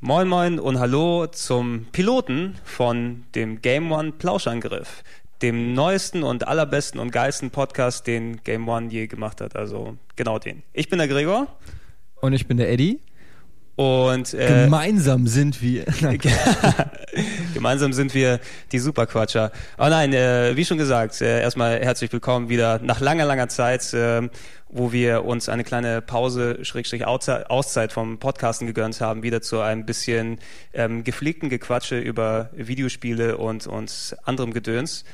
Moin Moin und Hallo zum Piloten von dem Game One Plauschangriff, dem neuesten und allerbesten und geilsten Podcast, den Game One je gemacht hat. Also genau den. Ich bin der Gregor. Und ich bin der Eddie. Und äh, gemeinsam sind wir. gemeinsam sind wir die Superquatscher. Oh nein, äh, wie schon gesagt, äh, erstmal herzlich willkommen wieder nach langer, langer Zeit, äh, wo wir uns eine kleine Pause, Schrägstrich Auszeit vom Podcasten gegönnt haben, wieder zu einem bisschen ähm, gepflegten Gequatsche über Videospiele und, und anderem Gedöns.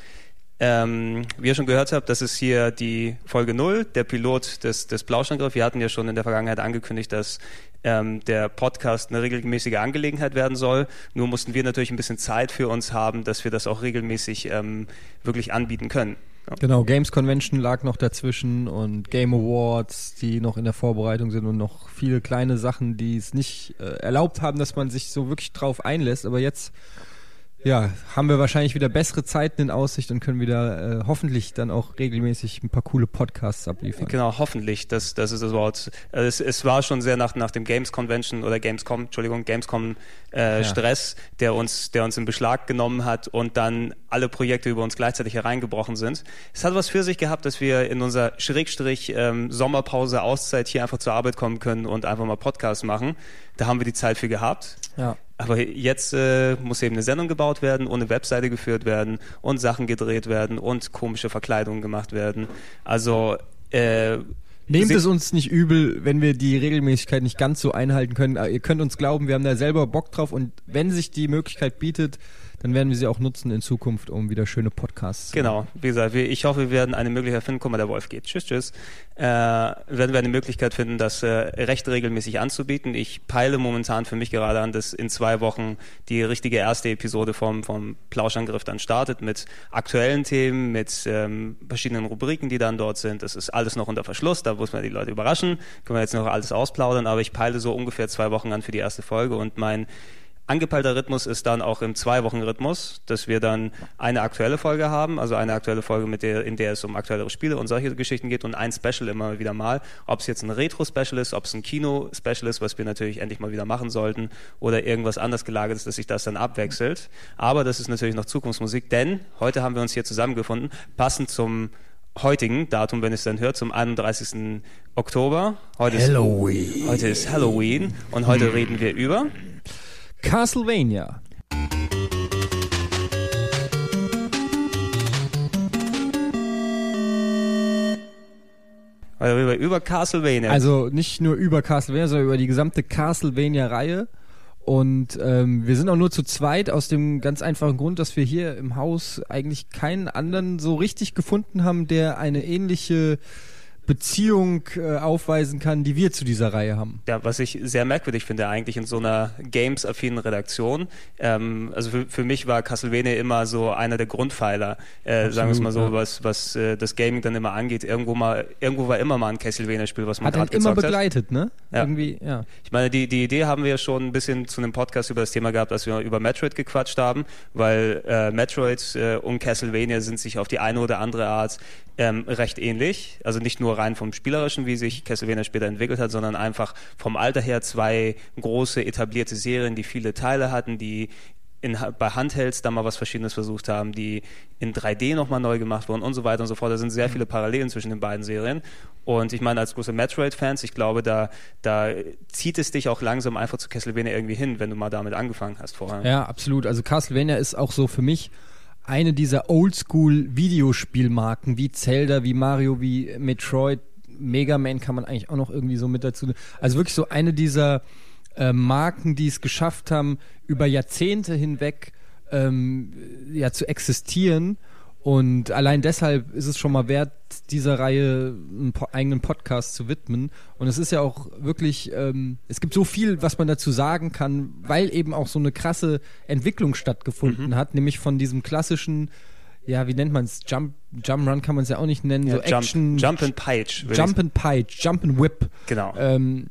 Ähm, wie ihr schon gehört habt, das ist hier die Folge 0, der Pilot des, des Plauschangriff. Wir hatten ja schon in der Vergangenheit angekündigt, dass ähm, der Podcast eine regelmäßige Angelegenheit werden soll. Nur mussten wir natürlich ein bisschen Zeit für uns haben, dass wir das auch regelmäßig ähm, wirklich anbieten können. Ja. Genau, Games Convention lag noch dazwischen und Game Awards, die noch in der Vorbereitung sind und noch viele kleine Sachen, die es nicht äh, erlaubt haben, dass man sich so wirklich drauf einlässt. Aber jetzt ja, haben wir wahrscheinlich wieder bessere Zeiten in Aussicht und können wieder äh, hoffentlich dann auch regelmäßig ein paar coole Podcasts abliefern. Genau, hoffentlich. Das, das ist das Wort. Also es, es war schon sehr nach, nach dem Games Convention oder Gamescom, Entschuldigung, Gamescom äh, ja. Stress, der uns, der uns in Beschlag genommen hat und dann alle Projekte über uns gleichzeitig hereingebrochen sind. Es hat was für sich gehabt, dass wir in unserer Schrägstrich ähm, Sommerpause Auszeit hier einfach zur Arbeit kommen können und einfach mal Podcasts machen. Da haben wir die Zeit für gehabt. Ja. Aber jetzt äh, muss eben eine Sendung gebaut werden und eine Webseite geführt werden und Sachen gedreht werden und komische Verkleidungen gemacht werden. Also äh, Nehmt es uns nicht übel, wenn wir die Regelmäßigkeit nicht ganz so einhalten können. Ihr könnt uns glauben, wir haben da selber Bock drauf und wenn sich die Möglichkeit bietet, dann werden wir sie auch nutzen in Zukunft, um wieder schöne Podcasts zu Genau, wie gesagt, ich hoffe, wir werden eine Möglichkeit finden. Guck mal, der Wolf geht. Tschüss, tschüss. Äh, werden wir eine Möglichkeit finden, das äh, recht regelmäßig anzubieten. Ich peile momentan für mich gerade an, dass in zwei Wochen die richtige erste Episode vom, vom Plauschangriff dann startet mit aktuellen Themen, mit ähm, verschiedenen Rubriken, die dann dort sind. Das ist alles noch unter Verschluss, da muss man die Leute überraschen. Können wir jetzt noch alles ausplaudern, aber ich peile so ungefähr zwei Wochen an für die erste Folge und mein Angepeilter Rhythmus ist dann auch im Zwei-Wochen-Rhythmus, dass wir dann eine aktuelle Folge haben, also eine aktuelle Folge, mit der, in der es um aktuellere Spiele und solche Geschichten geht und ein Special immer wieder mal. Ob es jetzt ein Retro-Special ist, ob es ein Kino-Special ist, was wir natürlich endlich mal wieder machen sollten, oder irgendwas anders gelagert ist, dass sich das dann abwechselt. Aber das ist natürlich noch Zukunftsmusik, denn heute haben wir uns hier zusammengefunden, passend zum heutigen Datum, wenn es dann hört, zum 31. Oktober. Heute Halloween. Ist, heute ist Halloween und heute reden wir über Castlevania. Also über, über Castlevania. Also nicht nur über Castlevania, sondern über die gesamte Castlevania-Reihe. Und ähm, wir sind auch nur zu zweit aus dem ganz einfachen Grund, dass wir hier im Haus eigentlich keinen anderen so richtig gefunden haben, der eine ähnliche Beziehung äh, aufweisen kann, die wir zu dieser Reihe haben. Ja, was ich sehr merkwürdig finde eigentlich in so einer Games-affinen Redaktion. Ähm, also für, für mich war Castlevania immer so einer der Grundpfeiler, äh, sagen wir es mal so, ja. was, was äh, das Gaming dann immer angeht. Irgendwo mal, irgendwo war immer mal ein Castlevania-Spiel, was man hat halt immer begleitet, ne? Ja. Irgendwie, ja. Ich meine, die, die Idee haben wir ja schon ein bisschen zu einem Podcast über das Thema gehabt, als wir über Metroid gequatscht haben, weil äh, Metroid äh, und Castlevania sind sich auf die eine oder andere Art ähm, recht ähnlich. Also nicht nur rein vom Spielerischen, wie sich Castlevania später entwickelt hat, sondern einfach vom Alter her zwei große etablierte Serien, die viele Teile hatten, die in, bei Handhelds da mal was Verschiedenes versucht haben, die in 3D nochmal neu gemacht wurden und so weiter und so fort. Da sind sehr viele Parallelen zwischen den beiden Serien. Und ich meine, als große Metroid-Fans, ich glaube, da, da zieht es dich auch langsam einfach zu Castlevania irgendwie hin, wenn du mal damit angefangen hast vorher. Ja, absolut. Also Castlevania ist auch so für mich eine dieser Oldschool-Videospielmarken wie Zelda, wie Mario, wie Metroid, Mega Man kann man eigentlich auch noch irgendwie so mit dazu. Also wirklich so eine dieser äh, Marken, die es geschafft haben, über Jahrzehnte hinweg ähm, ja zu existieren und allein deshalb ist es schon mal wert, dieser Reihe einen po eigenen Podcast zu widmen. Und es ist ja auch wirklich, ähm, es gibt so viel, was man dazu sagen kann, weil eben auch so eine krasse Entwicklung stattgefunden mhm. hat, nämlich von diesem klassischen ja, wie nennt man es? Jump, Jump Run kann man es ja auch nicht nennen. Ja, so Action. Jump, Jump and Peitsch. Jump and Peitsch, Jump and Whip. Genau. Ähm,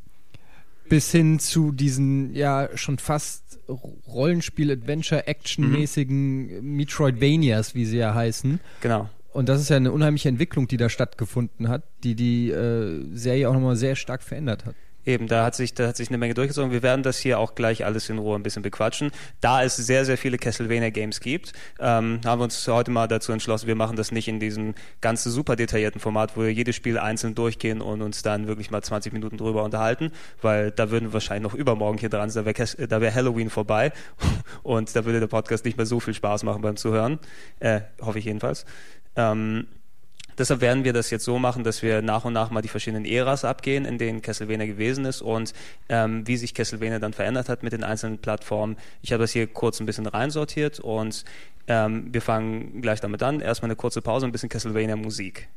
bis hin zu diesen ja schon fast Rollenspiel, Adventure, Action-mäßigen Metroidvanias, wie sie ja heißen. genau. Und das ist ja eine unheimliche Entwicklung, die da stattgefunden hat, die die äh, Serie auch nochmal sehr stark verändert hat. Eben, da hat sich, da hat sich eine Menge durchgezogen. Wir werden das hier auch gleich alles in Ruhe ein bisschen bequatschen. Da es sehr, sehr viele Castlevania Games gibt, ähm, haben wir uns heute mal dazu entschlossen, wir machen das nicht in diesem ganz super detaillierten Format, wo wir jedes Spiel einzeln durchgehen und uns dann wirklich mal 20 Minuten drüber unterhalten, weil da würden wir wahrscheinlich noch übermorgen hier dran sein, da wäre da wär Halloween vorbei und da würde der Podcast nicht mehr so viel Spaß machen beim Zuhören. Äh, hoffe ich jedenfalls. Ähm, Deshalb werden wir das jetzt so machen, dass wir nach und nach mal die verschiedenen Äras abgehen, in denen Castlevania gewesen ist und ähm, wie sich Castlevania dann verändert hat mit den einzelnen Plattformen. Ich habe das hier kurz ein bisschen reinsortiert und ähm, wir fangen gleich damit an. Erstmal eine kurze Pause, ein bisschen Castlevania Musik.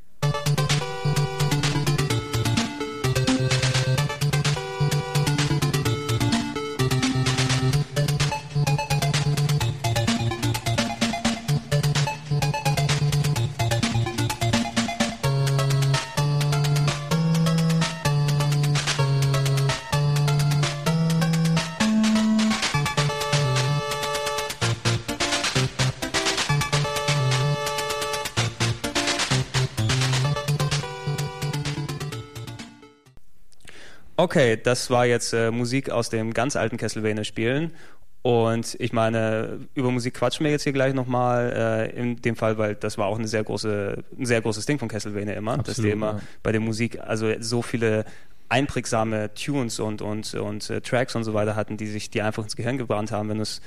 Okay, das war jetzt äh, Musik aus dem ganz alten Castlevania-Spielen. Und ich meine, über Musik quatschen wir jetzt hier gleich nochmal, äh, in dem Fall, weil das war auch eine sehr große, ein sehr großes Ding von Castlevania immer, dass die Absolut, immer ja. bei der Musik also so viele einprägsame Tunes und, und, und äh, Tracks und so weiter hatten, die sich die einfach ins Gehirn gebrannt haben, wenn du es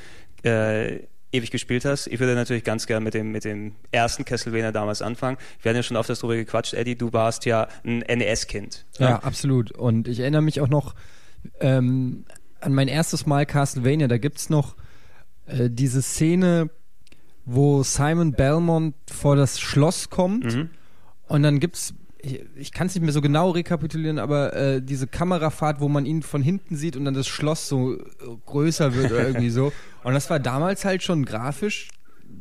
äh, ewig gespielt hast. Ich würde natürlich ganz gern mit dem, mit dem ersten Castlevania damals anfangen. Wir hatten ja schon oft darüber gequatscht, Eddie, du warst ja ein NES-Kind. Ja, absolut. Und ich erinnere mich auch noch ähm, an mein erstes Mal Castlevania. Da gibt's noch äh, diese Szene, wo Simon Belmont vor das Schloss kommt Mhm. und dann gibt's ich, ich kann es nicht mehr so genau rekapitulieren, aber äh, diese Kamerafahrt, wo man ihn von hinten sieht und dann das Schloss so äh, größer wird oder irgendwie so. Und das war damals halt schon grafisch,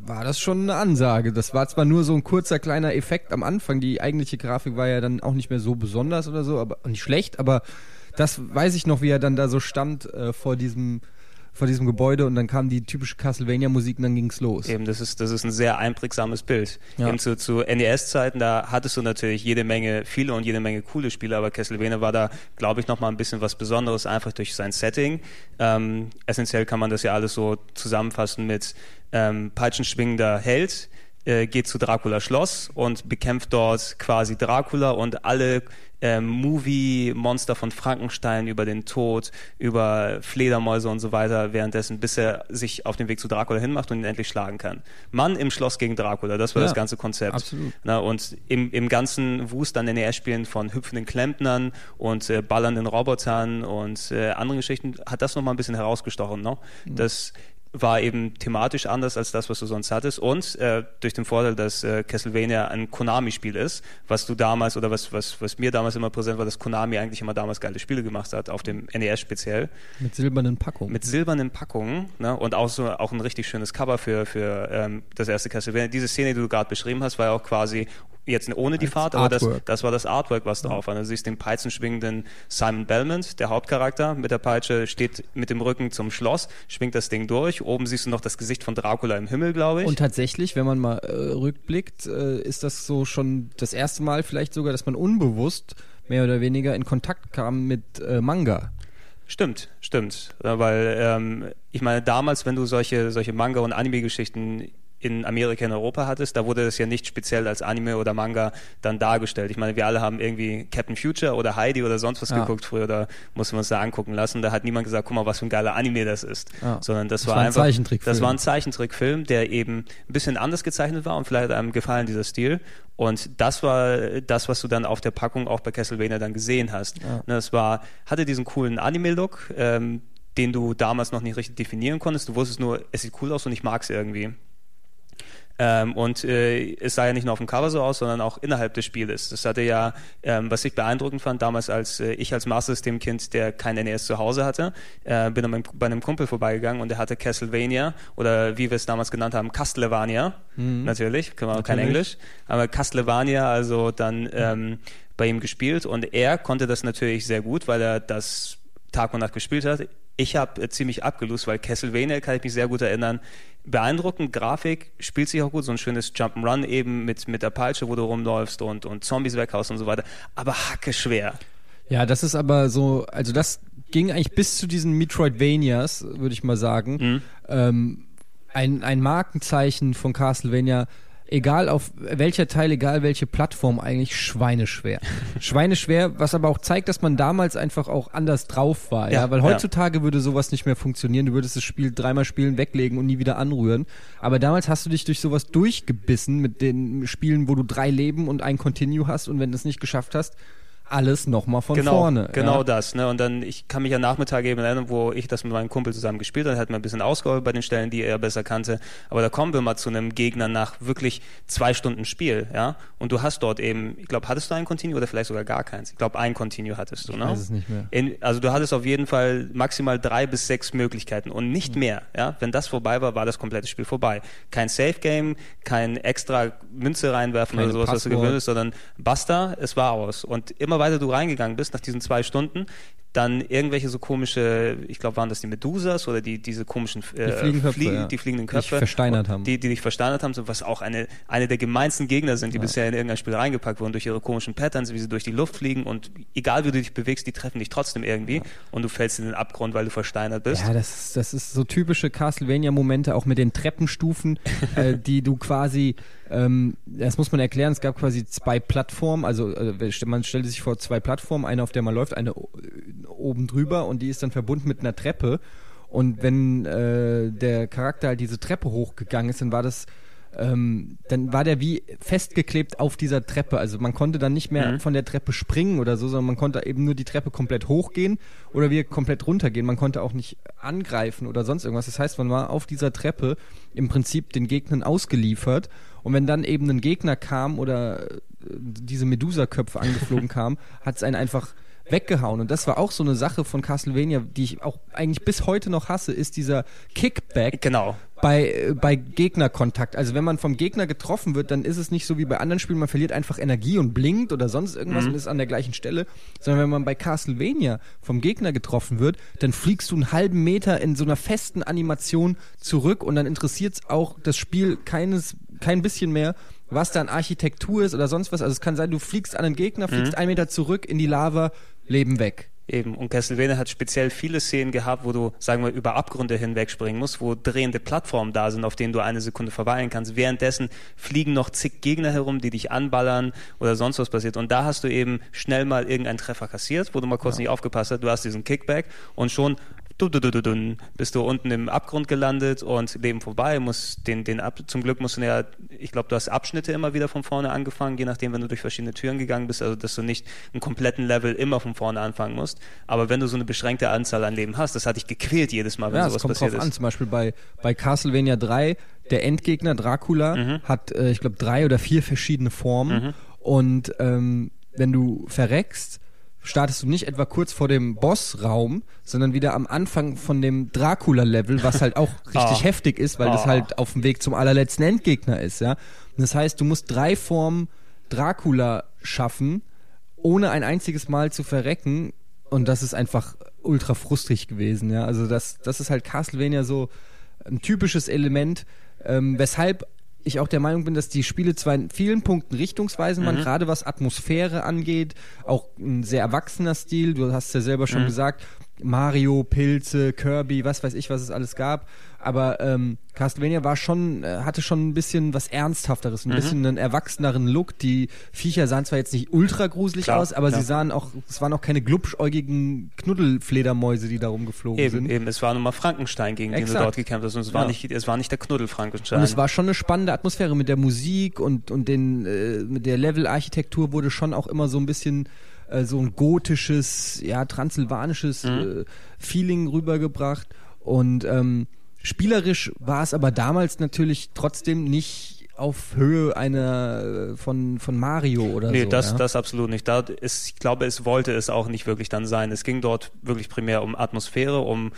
war das schon eine Ansage. Das war zwar nur so ein kurzer kleiner Effekt am Anfang, die eigentliche Grafik war ja dann auch nicht mehr so besonders oder so, aber nicht schlecht, aber das weiß ich noch, wie er dann da so stand äh, vor diesem vor diesem Gebäude und dann kam die typische Castlevania-Musik und dann ging's los. Eben, das ist, das ist ein sehr einprägsames Bild. Ja. Eben zu, zu NES-Zeiten, da hattest du natürlich jede Menge viele und jede Menge coole Spiele, aber Castlevania war da, glaube ich, nochmal ein bisschen was Besonderes, einfach durch sein Setting. Ähm, essentiell kann man das ja alles so zusammenfassen mit ähm, peitschenschwingender Held, äh, geht zu Dracula Schloss und bekämpft dort quasi Dracula und alle ähm, Movie-Monster von Frankenstein über den Tod, über Fledermäuse und so weiter, währenddessen, bis er sich auf den Weg zu Dracula hinmacht und ihn endlich schlagen kann. Mann im Schloss gegen Dracula, das war Ja, das ganze Konzept. absolut. Na, und im, im ganzen Wust an NES-Spielen von hüpfenden Klempnern und äh, ballernden Robotern und äh, anderen Geschichten hat das nochmal ein bisschen herausgestochen. Ne? Das war eben thematisch anders als das, was du sonst hattest. Und äh, durch den Vorteil, dass äh, Castlevania ein Konami-Spiel ist, was du damals oder was, was, was mir damals immer präsent war, dass Konami eigentlich immer damals geile Spiele gemacht hat, auf dem NES speziell Mit silbernen Packungen. mit silbernen Packungen ne? und auch so auch ein richtig schönes Cover für, für ähm, das erste Castlevania. Diese Szene, die du gerade beschrieben hast, war ja auch quasi jetzt ohne die Als Fahrt, aber das, das war das Artwork, was drauf war. Du siehst den peitschenschwingenden Simon Belmont, der Hauptcharakter mit der Peitsche, steht mit dem Rücken zum Schloss, schwingt das Ding durch. Oben siehst du noch das Gesicht von Dracula im Himmel, glaube ich. Und tatsächlich, wenn man mal äh, rückblickt, äh, ist das so schon das erste Mal vielleicht sogar, dass man unbewusst mehr oder weniger in Kontakt kam mit äh, Manga. Stimmt, stimmt. Weil ähm, ich meine, damals, wenn du solche, solche Manga- und Anime-Geschichten in Amerika, in Europa hattest, da wurde das ja nicht speziell als Anime oder Manga dann dargestellt. Ich meine, wir alle haben irgendwie Captain Future oder Heidi oder sonst was Ja. geguckt früher, da mussten wir uns da angucken lassen. Da hat niemand gesagt, guck mal, was für ein geiler Anime das ist. Ja. Sondern das, Das war war ein einfach. Zeichentrickfilm. Das war ein Zeichentrickfilm, der eben ein bisschen anders gezeichnet war und vielleicht hat einem gefallen, dieser Stil. Und das war das, was du dann auf der Packung auch bei Castlevania dann gesehen hast. Ja. Ne, Es war, hatte diesen coolen Anime-Look, ähm, den du damals noch nicht richtig definieren konntest. Du wusstest nur, es sieht cool aus und ich mag es irgendwie. Ähm, und äh, es sah ja nicht nur auf dem Cover so aus, sondern auch innerhalb des Spieles. Das hatte ja, ähm, was ich beeindruckend fand, damals als äh, ich als Master System Kind, der kein NES zu Hause hatte, äh, bin dann bei einem Kumpel vorbeigegangen und der hatte Castlevania oder wie wir es damals genannt haben, Castlevania. Mhm. Natürlich, können wir auch kein Englisch, aber Castlevania, also dann ähm, bei ihm gespielt und er konnte das natürlich sehr gut, weil er das Tag und Nacht gespielt hat. Ich habe äh, ziemlich abgelust, weil Castlevania kann ich mich sehr gut erinnern. Beeindruckend, Grafik, spielt sich auch gut, so ein schönes Jump'n'Run eben mit, mit der Peitsche, wo du rumläufst und, und Zombies weghaust und so weiter. Aber hacke schwer. Ja, das ist aber so, also das ging eigentlich bis zu diesen Metroidvanias, würde ich mal sagen. Mhm. Ähm, ein, ein Markenzeichen von Castlevania egal auf welcher Teil, egal welche Plattform, eigentlich schweineschwer. schweineschwer, was aber auch zeigt, dass man damals einfach auch anders drauf war. Ja, ja? weil heutzutage ja. würde sowas nicht mehr funktionieren. Du würdest das Spiel dreimal spielen, weglegen und nie wieder anrühren. Aber damals hast du dich durch sowas durchgebissen mit den Spielen, wo du drei Leben und ein Continue hast und wenn du es nicht geschafft hast, alles nochmal von genau, vorne. Genau ja. das. Ne? Und dann, ich kann mich an Nachmittag eben erinnern, wo ich das mit meinem Kumpel zusammen gespielt habe, hat mir ein bisschen ausgeholt bei den Stellen, die er besser kannte. Aber da kommen wir mal zu einem Gegner nach wirklich zwei Stunden Spiel, ja. Und du hast dort eben, ich glaube, hattest du ein Continue oder vielleicht sogar gar keins? Ich glaube, ein Continue hattest du, ich ne? Weiß es nicht mehr. In, also du hattest auf jeden Fall maximal drei bis sechs Möglichkeiten und nicht mhm. mehr, ja. Wenn das vorbei war, war das komplette Spiel vorbei. Kein Safe Game, kein extra Münze reinwerfen Keine oder sowas, Passwort. was du gewöhnt bist, sondern basta, es war aus. Und immer weiter du reingegangen bist nach diesen zwei Stunden, dann irgendwelche so komische, ich glaube, waren das die Medusas oder die diese komischen äh, die, Fliegenköpfe, Flie ja. die fliegenden Köpfe, die versteinert haben, die, die dich versteinert haben, was auch eine eine der gemeinsten Gegner sind, die ja. bisher in irgendein Spiel reingepackt wurden durch ihre komischen Patterns, wie sie durch die Luft fliegen und egal wie du dich bewegst, die treffen dich trotzdem irgendwie ja. und du fällst in den Abgrund, weil du versteinert bist. Ja, das das ist so typische Castlevania-Momente, auch mit den Treppenstufen, äh, die du quasi ähm, das muss man erklären, es gab quasi zwei Plattformen, also äh, man stellte sich vor zwei Plattformen, eine auf der man läuft, eine oben drüber und die ist dann verbunden mit einer Treppe. Und wenn äh, der Charakter halt diese Treppe hochgegangen ist, dann war das ähm, dann war der wie festgeklebt auf dieser Treppe. Also man konnte dann nicht mehr mhm. von der Treppe springen oder so, sondern man konnte eben nur die Treppe komplett hochgehen oder wieder komplett runtergehen. Man konnte auch nicht angreifen oder sonst irgendwas. Das heißt, man war auf dieser Treppe im Prinzip den Gegnern ausgeliefert. Und wenn dann eben ein Gegner kam oder äh, diese Medusa-Köpfe angeflogen kamen, hat es einen einfach weggehauen. Und das war auch so eine Sache von Castlevania, die ich auch eigentlich bis heute noch hasse, ist dieser Kickback. Genau. Bei, äh, bei Gegnerkontakt. Also wenn man vom Gegner getroffen wird, dann ist es nicht so wie bei anderen Spielen, man verliert einfach Energie und blinkt oder sonst irgendwas mhm. und ist an der gleichen Stelle, sondern wenn man bei Castlevania vom Gegner getroffen wird, dann fliegst du einen halben Meter in so einer festen Animation zurück und dann interessiert es auch das Spiel keines, kein bisschen mehr, was da an Architektur ist oder sonst was. Also es kann sein, du fliegst an einen Gegner, fliegst mhm. einen Meter zurück in die Lava, Leben weg. Eben. Und Castlevania hat speziell viele Szenen gehabt, wo du, sagen wir, über Abgründe hinwegspringen musst, wo drehende Plattformen da sind, auf denen du eine Sekunde verweilen kannst. Währenddessen fliegen noch zig Gegner herum, die dich anballern oder sonst was passiert. Und da hast du eben schnell mal irgendeinen Treffer kassiert, wo du mal kurz ja. nicht aufgepasst hast. Du hast diesen Kickback und schon bist du unten im Abgrund gelandet und Leben vorbei. Muss den, den Ab zum Glück musst du ja, ich glaube, du hast Abschnitte immer wieder von vorne angefangen, je nachdem, wenn du durch verschiedene Türen gegangen bist, also dass du nicht einen kompletten Level immer von vorne anfangen musst. Aber wenn du so eine beschränkte Anzahl an Leben hast, das hat dich gequält jedes Mal, wenn ja, sowas passiert ist. An. Zum Beispiel bei, bei Castlevania 3, der Endgegner Dracula mhm. hat, äh, ich glaube, drei oder vier verschiedene Formen. Mhm. Und ähm, wenn du verreckst, startest du nicht etwa kurz vor dem Bossraum, sondern wieder am Anfang von dem Dracula-Level, was halt auch richtig oh. heftig ist, weil oh. das halt auf dem Weg zum allerletzten Endgegner ist, ja. Und das heißt, du musst drei Formen Dracula schaffen, ohne ein einziges Mal zu verrecken. Und das ist einfach ultra frustrig gewesen, ja. Also das, das ist halt Castlevania so ein typisches Element, ähm, weshalb ich auch der Meinung bin, dass die Spiele zwar in vielen Punkten richtungsweisend waren, mhm. gerade was Atmosphäre angeht, auch ein sehr erwachsener Stil. Du hast ja selber schon mhm. gesagt, Mario, Pilze, Kirby, was weiß ich, was es alles gab. Aber ähm, Castlevania war schon, äh, hatte schon ein bisschen was Ernsthafteres, ein mhm. bisschen einen erwachseneren Look. Die Viecher sahen zwar jetzt nicht ultra gruselig klar, aus, aber klar. sie sahen auch, es waren auch keine glubschäugigen Knuddelfledermäuse, die da rumgeflogen eben, sind. Eben, es war nochmal Frankenstein, gegen Exakt. den du dort gekämpft hast. Und es war, ja. nicht, es war nicht der Knuddel-Frankenstein. Und es war schon eine spannende Atmosphäre mit der Musik und, und den, äh, mit der Level-Architektur wurde schon auch immer so ein bisschen äh, so ein gotisches, ja, transsilvanisches mhm. äh, Feeling rübergebracht. Und ähm, Spielerisch war es aber damals natürlich trotzdem nicht auf Höhe einer äh, von, von Mario oder nee, so. Nee, das, ja? das absolut nicht. Da ist, ich glaube, es wollte es auch nicht wirklich dann sein. Es ging dort wirklich primär um Atmosphäre, um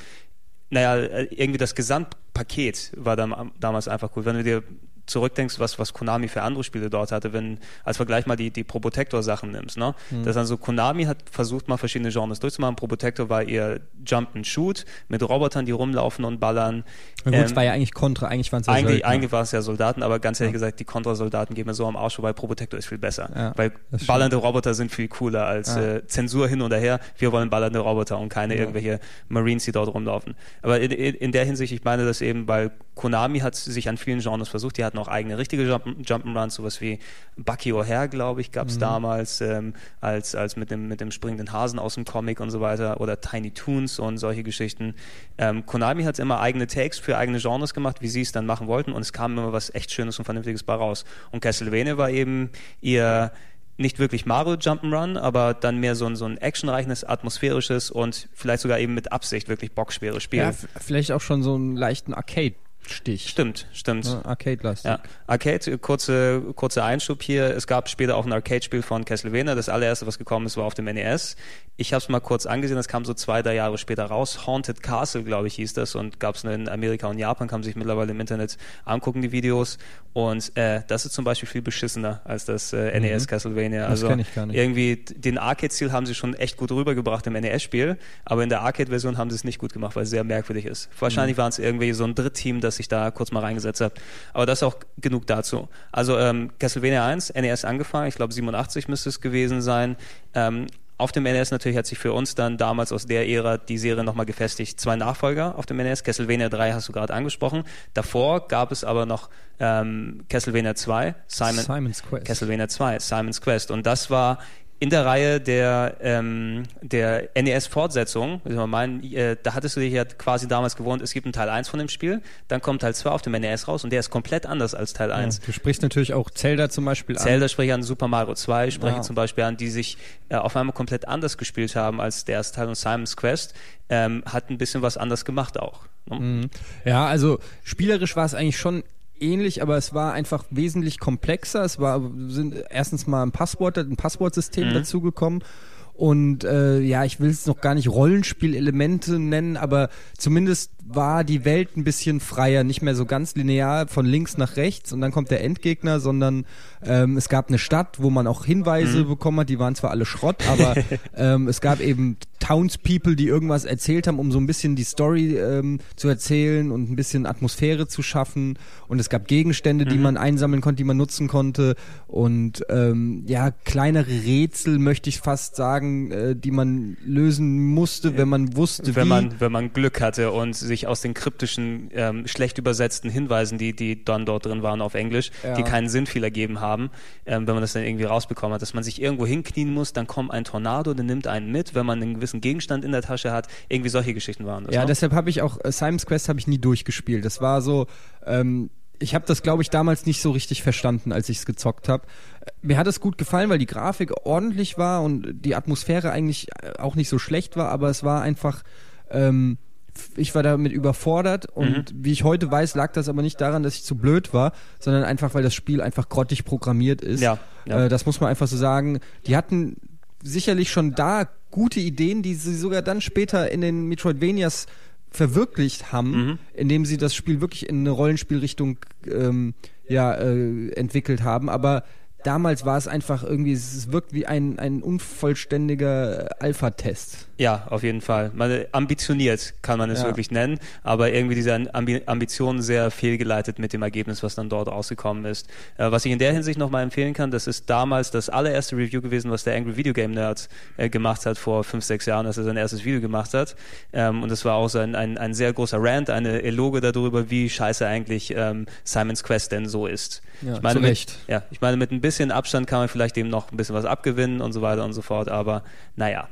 naja, irgendwie das Gesamtpaket war dann damals einfach cool. Wenn du dir zurückdenkst, was, was Konami für andere Spiele dort hatte, wenn als Vergleich mal die, die Probotector-Sachen nimmst. Ne? Mhm. Das also Konami hat versucht, mal verschiedene Genres durchzumachen. Probotector war ihr Jump and Shoot mit Robotern, die rumlaufen und ballern. Na gut, ähm, es war ja eigentlich Contra, eigentlich waren es ja eigentlich, Söldner. eigentlich war es ja Soldaten, aber ganz ehrlich ja. gesagt, die Contra-Soldaten gehen mir so am Arsch vorbei. Probotector ist viel besser. Ja, weil ballernde Roboter sind viel cooler als ja. äh, Zensur hin und her. Wir wollen ballernde Roboter und keine irgendwelche Marines, die dort rumlaufen. Aber in, in, in der Hinsicht, ich meine das eben, weil Konami hat sich an vielen Genres versucht. Die hatten auch eigene richtige Jump Jump'n'Runs, sowas wie Bucky O'Hare, glaube ich, gab es mhm. damals, ähm, als, als mit dem, mit dem springenden Hasen aus dem Comic und so weiter oder Tiny Toons und solche Geschichten. Ähm, Konami hat immer eigene Takes für eigene Genres gemacht, wie sie es dann machen wollten und es kam immer was echt Schönes und Vernünftiges bei raus. Und Castlevania war eben ihr nicht wirklich Mario Jump'n'Run, aber dann mehr so ein, so ein actionreiches, atmosphärisches und vielleicht sogar eben mit Absicht wirklich bockschweres Spiel. Ja, vielleicht auch schon so einen leichten Arcade Stich. Stimmt, stimmt. Ja, Arcade-lastig. Ja. Arcade, kurze, kurzer Einschub hier. Es gab später auch ein Arcade-Spiel von Castlevania. Das allererste, was gekommen ist, war auf dem NES. Ich habe es mal kurz angesehen. Das kam so zwei, drei Jahre später raus. Haunted Castle, glaube ich, hieß das. Und gab es in Amerika und Japan. Kann man sich mittlerweile im Internet angucken, die Videos. Und äh, das ist zum Beispiel viel beschissener als das äh, NES mhm. Castlevania. Also das ich gar nicht. irgendwie den Arcade-Stil haben sie schon echt gut rübergebracht im NES-Spiel. Aber in der Arcade-Version haben sie es nicht gut gemacht, weil es sehr merkwürdig ist. Wahrscheinlich mhm. waren es irgendwie so ein Drittteam, das sich da kurz mal reingesetzt habe. Aber das ist auch genug dazu. Also ähm, Castlevania 1, NES angefangen, ich glaube 87 müsste es gewesen sein. Ähm, auf dem NES natürlich hat sich für uns dann damals aus der Ära die Serie nochmal gefestigt. Zwei Nachfolger auf dem NES, Castlevania 3 hast du gerade angesprochen. Davor gab es aber noch ähm, Castlevania 2, Simon, Simon's Quest. Castlevania 2, Simon's Quest. Und das war in der Reihe der, ähm, der NES-Fortsetzung, also meinen, äh, da hattest du dich ja quasi damals gewohnt, es gibt einen Teil 1 von dem Spiel, dann kommt Teil 2 auf dem NES raus und der ist komplett anders als Teil 1. Ja, du sprichst natürlich auch Zelda zum Beispiel Zelda an. Zelda spreche an, Super Mario 2 spreche wow. zum Beispiel an, die sich äh, auf einmal komplett anders gespielt haben als der erste Teil und Simon's Quest, ähm, hat ein bisschen was anders gemacht auch. Ne? Mhm. Ja, also spielerisch war es eigentlich schon ähnlich, aber es war einfach wesentlich komplexer. Es war sind erstens mal ein Passwort, ein Passwortsystem mhm. dazugekommen. Und äh, ja, ich will es noch gar nicht Rollenspielelemente nennen, aber zumindest war die Welt ein bisschen freier, nicht mehr so ganz linear von links nach rechts und dann kommt der Endgegner, sondern ähm, es gab eine Stadt, wo man auch Hinweise mhm. bekommen hat, die waren zwar alle Schrott, aber ähm, es gab eben Townspeople, die irgendwas erzählt haben, um so ein bisschen die Story ähm, zu erzählen und ein bisschen Atmosphäre zu schaffen. Und es gab Gegenstände, die mhm. man einsammeln konnte, die man nutzen konnte. Und ähm, ja, kleinere Rätsel, möchte ich fast sagen, äh, die man lösen musste, wenn man wusste, wenn wie. Man, wenn man Glück hatte und sich aus den kryptischen, ähm, schlecht übersetzten Hinweisen, die, die dann dort drin waren auf Englisch, ja. die keinen Sinn viel ergeben haben, ähm, wenn man das dann irgendwie rausbekommen hat, dass man sich irgendwo hinknien muss, dann kommt ein Tornado, der nimmt einen mit, wenn man einen gewissen Gegenstand in der Tasche hat. Irgendwie solche Geschichten waren das. Ja, ne? deshalb habe ich auch äh, Simon's Quest habe ich nie durchgespielt. Das war so. Ähm, ich habe das, glaube ich, damals nicht so richtig verstanden, als ich es gezockt habe. Mir hat es gut gefallen, weil die Grafik ordentlich war und die Atmosphäre eigentlich äh, auch nicht so schlecht war, aber es war einfach. Ähm, ich war damit überfordert und mhm. wie ich heute weiß, lag das aber nicht daran, dass ich zu blöd war, sondern einfach, weil das Spiel einfach grottig programmiert ist. Ja, ja. Äh, das muss man einfach so sagen. Die hatten sicherlich schon da gute Ideen, die sie sogar dann später in den Metroidvanias verwirklicht haben, mhm. indem sie das Spiel wirklich in eine Rollenspielrichtung ähm, ja, äh, entwickelt haben. Aber damals war es einfach irgendwie, es wirkt wie ein, ein unvollständiger Alpha-Test. Ja, auf jeden Fall. Man, ambitioniert kann man es ja. wirklich nennen, aber irgendwie diese Ambi Ambitionen sehr fehlgeleitet mit dem Ergebnis, was dann dort rausgekommen ist. Äh, was ich in der Hinsicht nochmal empfehlen kann, das ist damals das allererste Review gewesen, was der Angry Video Game Nerd äh, gemacht hat vor fünf, sechs Jahren, als er sein erstes Video gemacht hat. Ähm, und das war auch so ein, ein, ein, sehr großer Rant, eine Eloge darüber, wie scheiße eigentlich ähm, Simon's Quest denn so ist. Ja, ich meine, mit, ja, ich meine, mit ein bisschen Abstand kann man vielleicht dem noch ein bisschen was abgewinnen und so weiter und so fort, aber naja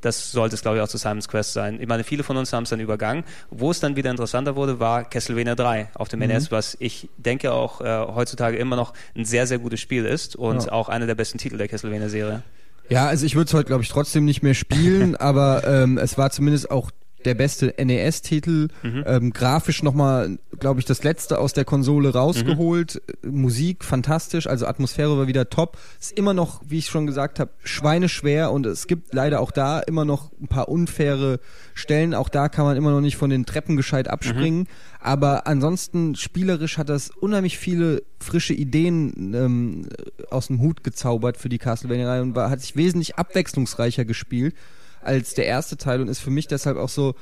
das sollte es, glaube ich, auch zu Simon's Quest sein. Ich meine, viele von uns haben es dann übergangen. Wo es dann wieder interessanter wurde, war Castlevania 3 auf dem mhm. NES, was ich denke auch äh, heutzutage immer noch ein sehr, sehr gutes Spiel ist und ja. auch einer der besten Titel der Castlevania-Serie. Ja, also ich würde es heute, glaube ich, trotzdem nicht mehr spielen, aber ähm, es war zumindest auch der beste NES-Titel, mhm. ähm, grafisch nochmal, glaube ich, das letzte aus der Konsole rausgeholt, mhm. Musik fantastisch, also Atmosphäre war wieder top. Ist immer noch, wie ich schon gesagt habe, schweineschwer und es gibt leider auch da immer noch ein paar unfaire Stellen. Auch da kann man immer noch nicht von den Treppen gescheit abspringen. Mhm. Aber ansonsten spielerisch hat das unheimlich viele frische Ideen ähm, aus dem Hut gezaubert für die Castlevania-Reihe und war, hat sich wesentlich abwechslungsreicher gespielt als der erste Teil und ist für mich deshalb auch so,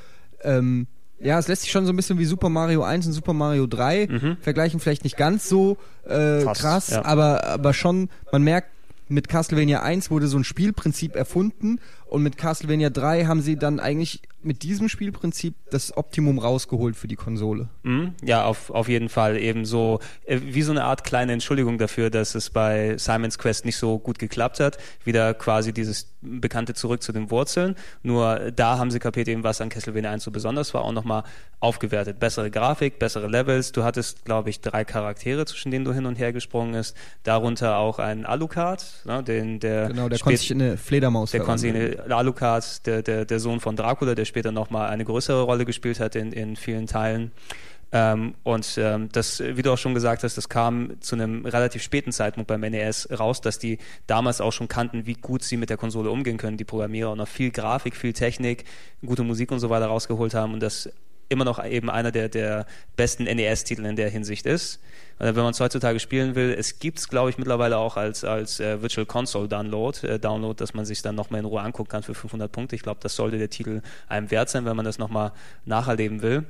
ähm, ja, es lässt sich schon so ein bisschen wie Super Mario 1 und Super Mario 3 mhm. vergleichen, vielleicht nicht ganz so äh, Fast, krass, ja. aber, aber schon, man merkt, mit Castlevania 1 wurde so ein Spielprinzip erfunden und mit Castlevania 3 haben sie dann eigentlich mit diesem Spielprinzip das Optimum rausgeholt für die Konsole. Mhm, ja, auf, auf jeden Fall. Eben so, äh, wie so eine Art kleine Entschuldigung dafür, dass es bei Simon's Quest nicht so gut geklappt hat. Wieder quasi dieses Bekannte zurück zu den Wurzeln. Nur da haben sie kapiert eben, was an Castlevania 1 so besonders war, auch nochmal aufgewertet. Bessere Grafik, bessere Levels. Du hattest, glaube ich, drei Charaktere, zwischen denen du hin und her gesprungen bist. Darunter auch ein Alucard, ne, den, der. Genau, der konnte sich in eine Fledermaus Der konnte sich in eine Alucard, der, der, der Sohn von Dracula, der später nochmal eine größere Rolle gespielt hat in, in vielen Teilen. Ähm, und ähm, das, wie du auch schon gesagt hast, das kam zu einem relativ späten Zeitpunkt beim NES raus, dass die damals auch schon kannten, wie gut sie mit der Konsole umgehen können, die Programmierer, und noch viel Grafik, viel Technik, gute Musik und so weiter rausgeholt haben und das immer noch eben einer der, der besten NES-Titel in der Hinsicht ist. Wenn man es heutzutage spielen will, es gibt es, glaube ich, mittlerweile auch als, als äh, Virtual Console Download, äh, Download, dass man sich dann nochmal in Ruhe angucken kann für 500 Punkte. Ich glaube, das sollte der Titel einem wert sein, wenn man das nochmal nacherleben will.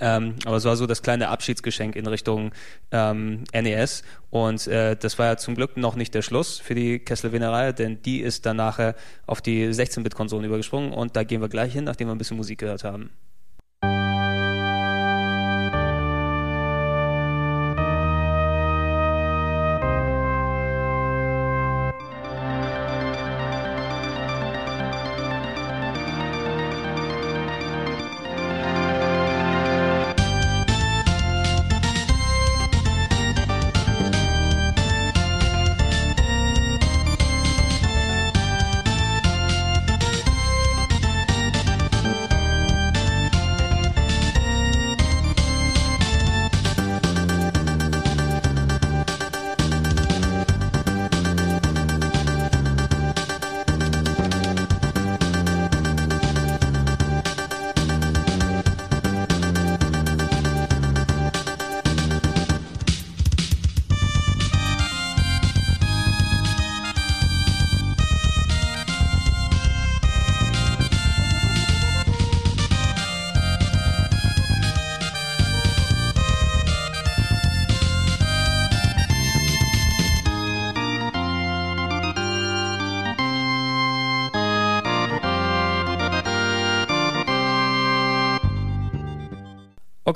Ähm, aber es war so das kleine Abschiedsgeschenk in Richtung ähm, NES. Und äh, das war ja zum Glück noch nicht der Schluss für die Castlevania-Reihe, denn die ist dann nachher auf die 16-Bit-Konsolen übergesprungen. Und da gehen wir gleich hin, nachdem wir ein bisschen Musik gehört haben.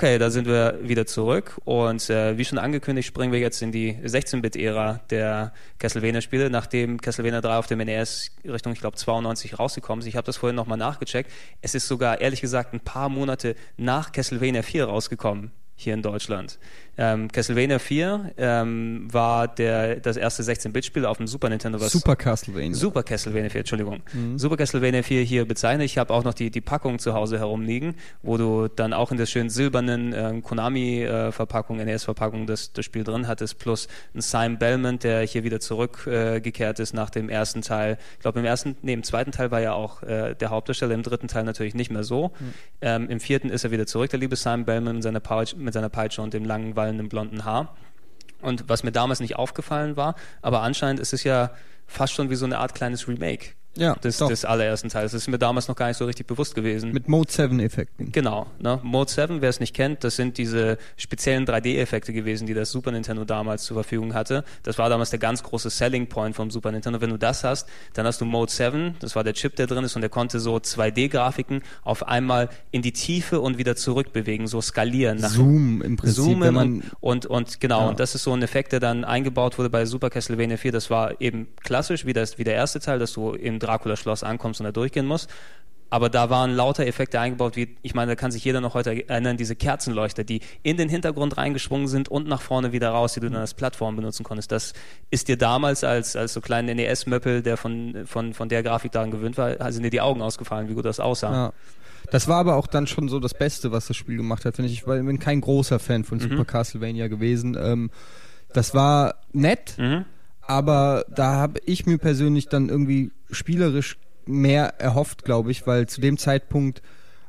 Okay, da sind wir wieder zurück und äh, wie schon angekündigt, springen wir jetzt in die 16-Bit-Ära der Castlevania-Spiele, nachdem Castlevania 3 auf dem NES Richtung, ich glaube, 92 rausgekommen ist. Ich habe das vorhin nochmal nachgecheckt. Es ist sogar, ehrlich gesagt, ein paar Monate nach Castlevania 4 rausgekommen hier in Deutschland. Ähm, Castlevania 4 ähm, war der, das erste 16-Bit-Spiel auf dem Super Nintendo. Was Super Castlevania. Super Castlevania 4, Entschuldigung. Mhm. Super Castlevania 4 hier bezeichnet. Ich habe auch noch die, die Packung zu Hause herumliegen, wo du dann auch in der schönen silbernen äh, Konami-Verpackung, äh, NES-Verpackung das, das Spiel drin hattest, plus ein Simon Bellman, der hier wieder zurückgekehrt äh, ist nach dem ersten Teil. Ich glaube, im ersten, nee, im zweiten Teil war ja auch äh, der Hauptdarsteller, im dritten Teil natürlich nicht mehr so. Mhm. Ähm, Im vierten ist er wieder zurück, der liebe Simon Bellman mit seiner, Peitsche, mit seiner Peitsche und dem langen wallenden blonden Haar. Und was mir damals nicht aufgefallen war, aber anscheinend ist es ja fast schon wie so eine Art kleines Remake ja, des, des allerersten Teils. Das ist mir damals noch gar nicht so richtig bewusst gewesen. Mit Mode 7 Effekten. Genau. Ne? Mode 7, wer es nicht kennt, das sind diese speziellen 3D-Effekte gewesen, die das Super Nintendo damals zur Verfügung hatte. Das war damals der ganz große Selling Point vom Super Nintendo. Wenn du das hast, dann hast du Mode 7, das war der Chip, der drin ist und der konnte so 2D-Grafiken auf einmal in die Tiefe und wieder zurückbewegen, so skalieren. Zoom im Prinzip. Zoomen und, und, und genau, ja. und das ist so ein Effekt, der dann eingebaut wurde bei Super Castlevania 4. Das war eben klassisch, wie, das, wie der erste Teil, dass du im Dracula-Schloss ankommst und da durchgehen musst. aber da waren lauter Effekte eingebaut, wie, ich meine, da kann sich jeder noch heute erinnern, diese Kerzenleuchter, die in den Hintergrund reingesprungen sind und nach vorne wieder raus, die du dann als Plattform benutzen konntest. Das ist dir damals als, als so kleinen NES-Möppel, der von, von, von der Grafik daran gewöhnt war, sind dir die Augen ausgefallen, wie gut das aussah. Ja. Das war aber auch dann schon so das Beste, was das Spiel gemacht hat, finde ich. Ich bin kein großer Fan von Super Castlevania gewesen. Ähm, das war nett, Mhm. Aber da habe ich mir persönlich dann irgendwie spielerisch mehr erhofft, glaube ich, weil zu dem Zeitpunkt,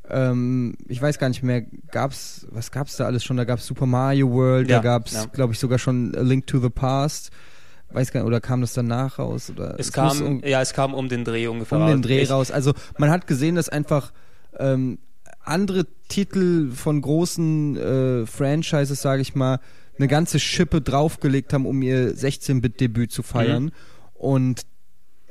ähm, ich weiß gar nicht mehr, gab's, was gab's da alles schon? Da gab's Super Mario World, Ja, da gab's, ja. glaube ich, sogar schon A Link to the Past. Weiß gar nicht, oder kam das danach raus? Oder Es muss kam, um- ja, es kam um den Dreh ungefähr um den. Dreh raus. Also man hat gesehen, dass einfach ähm, andere Titel von großen äh, Franchises, sage ich mal, eine ganze Schippe draufgelegt haben, um ihr 16-Bit-Debüt zu feiern. Und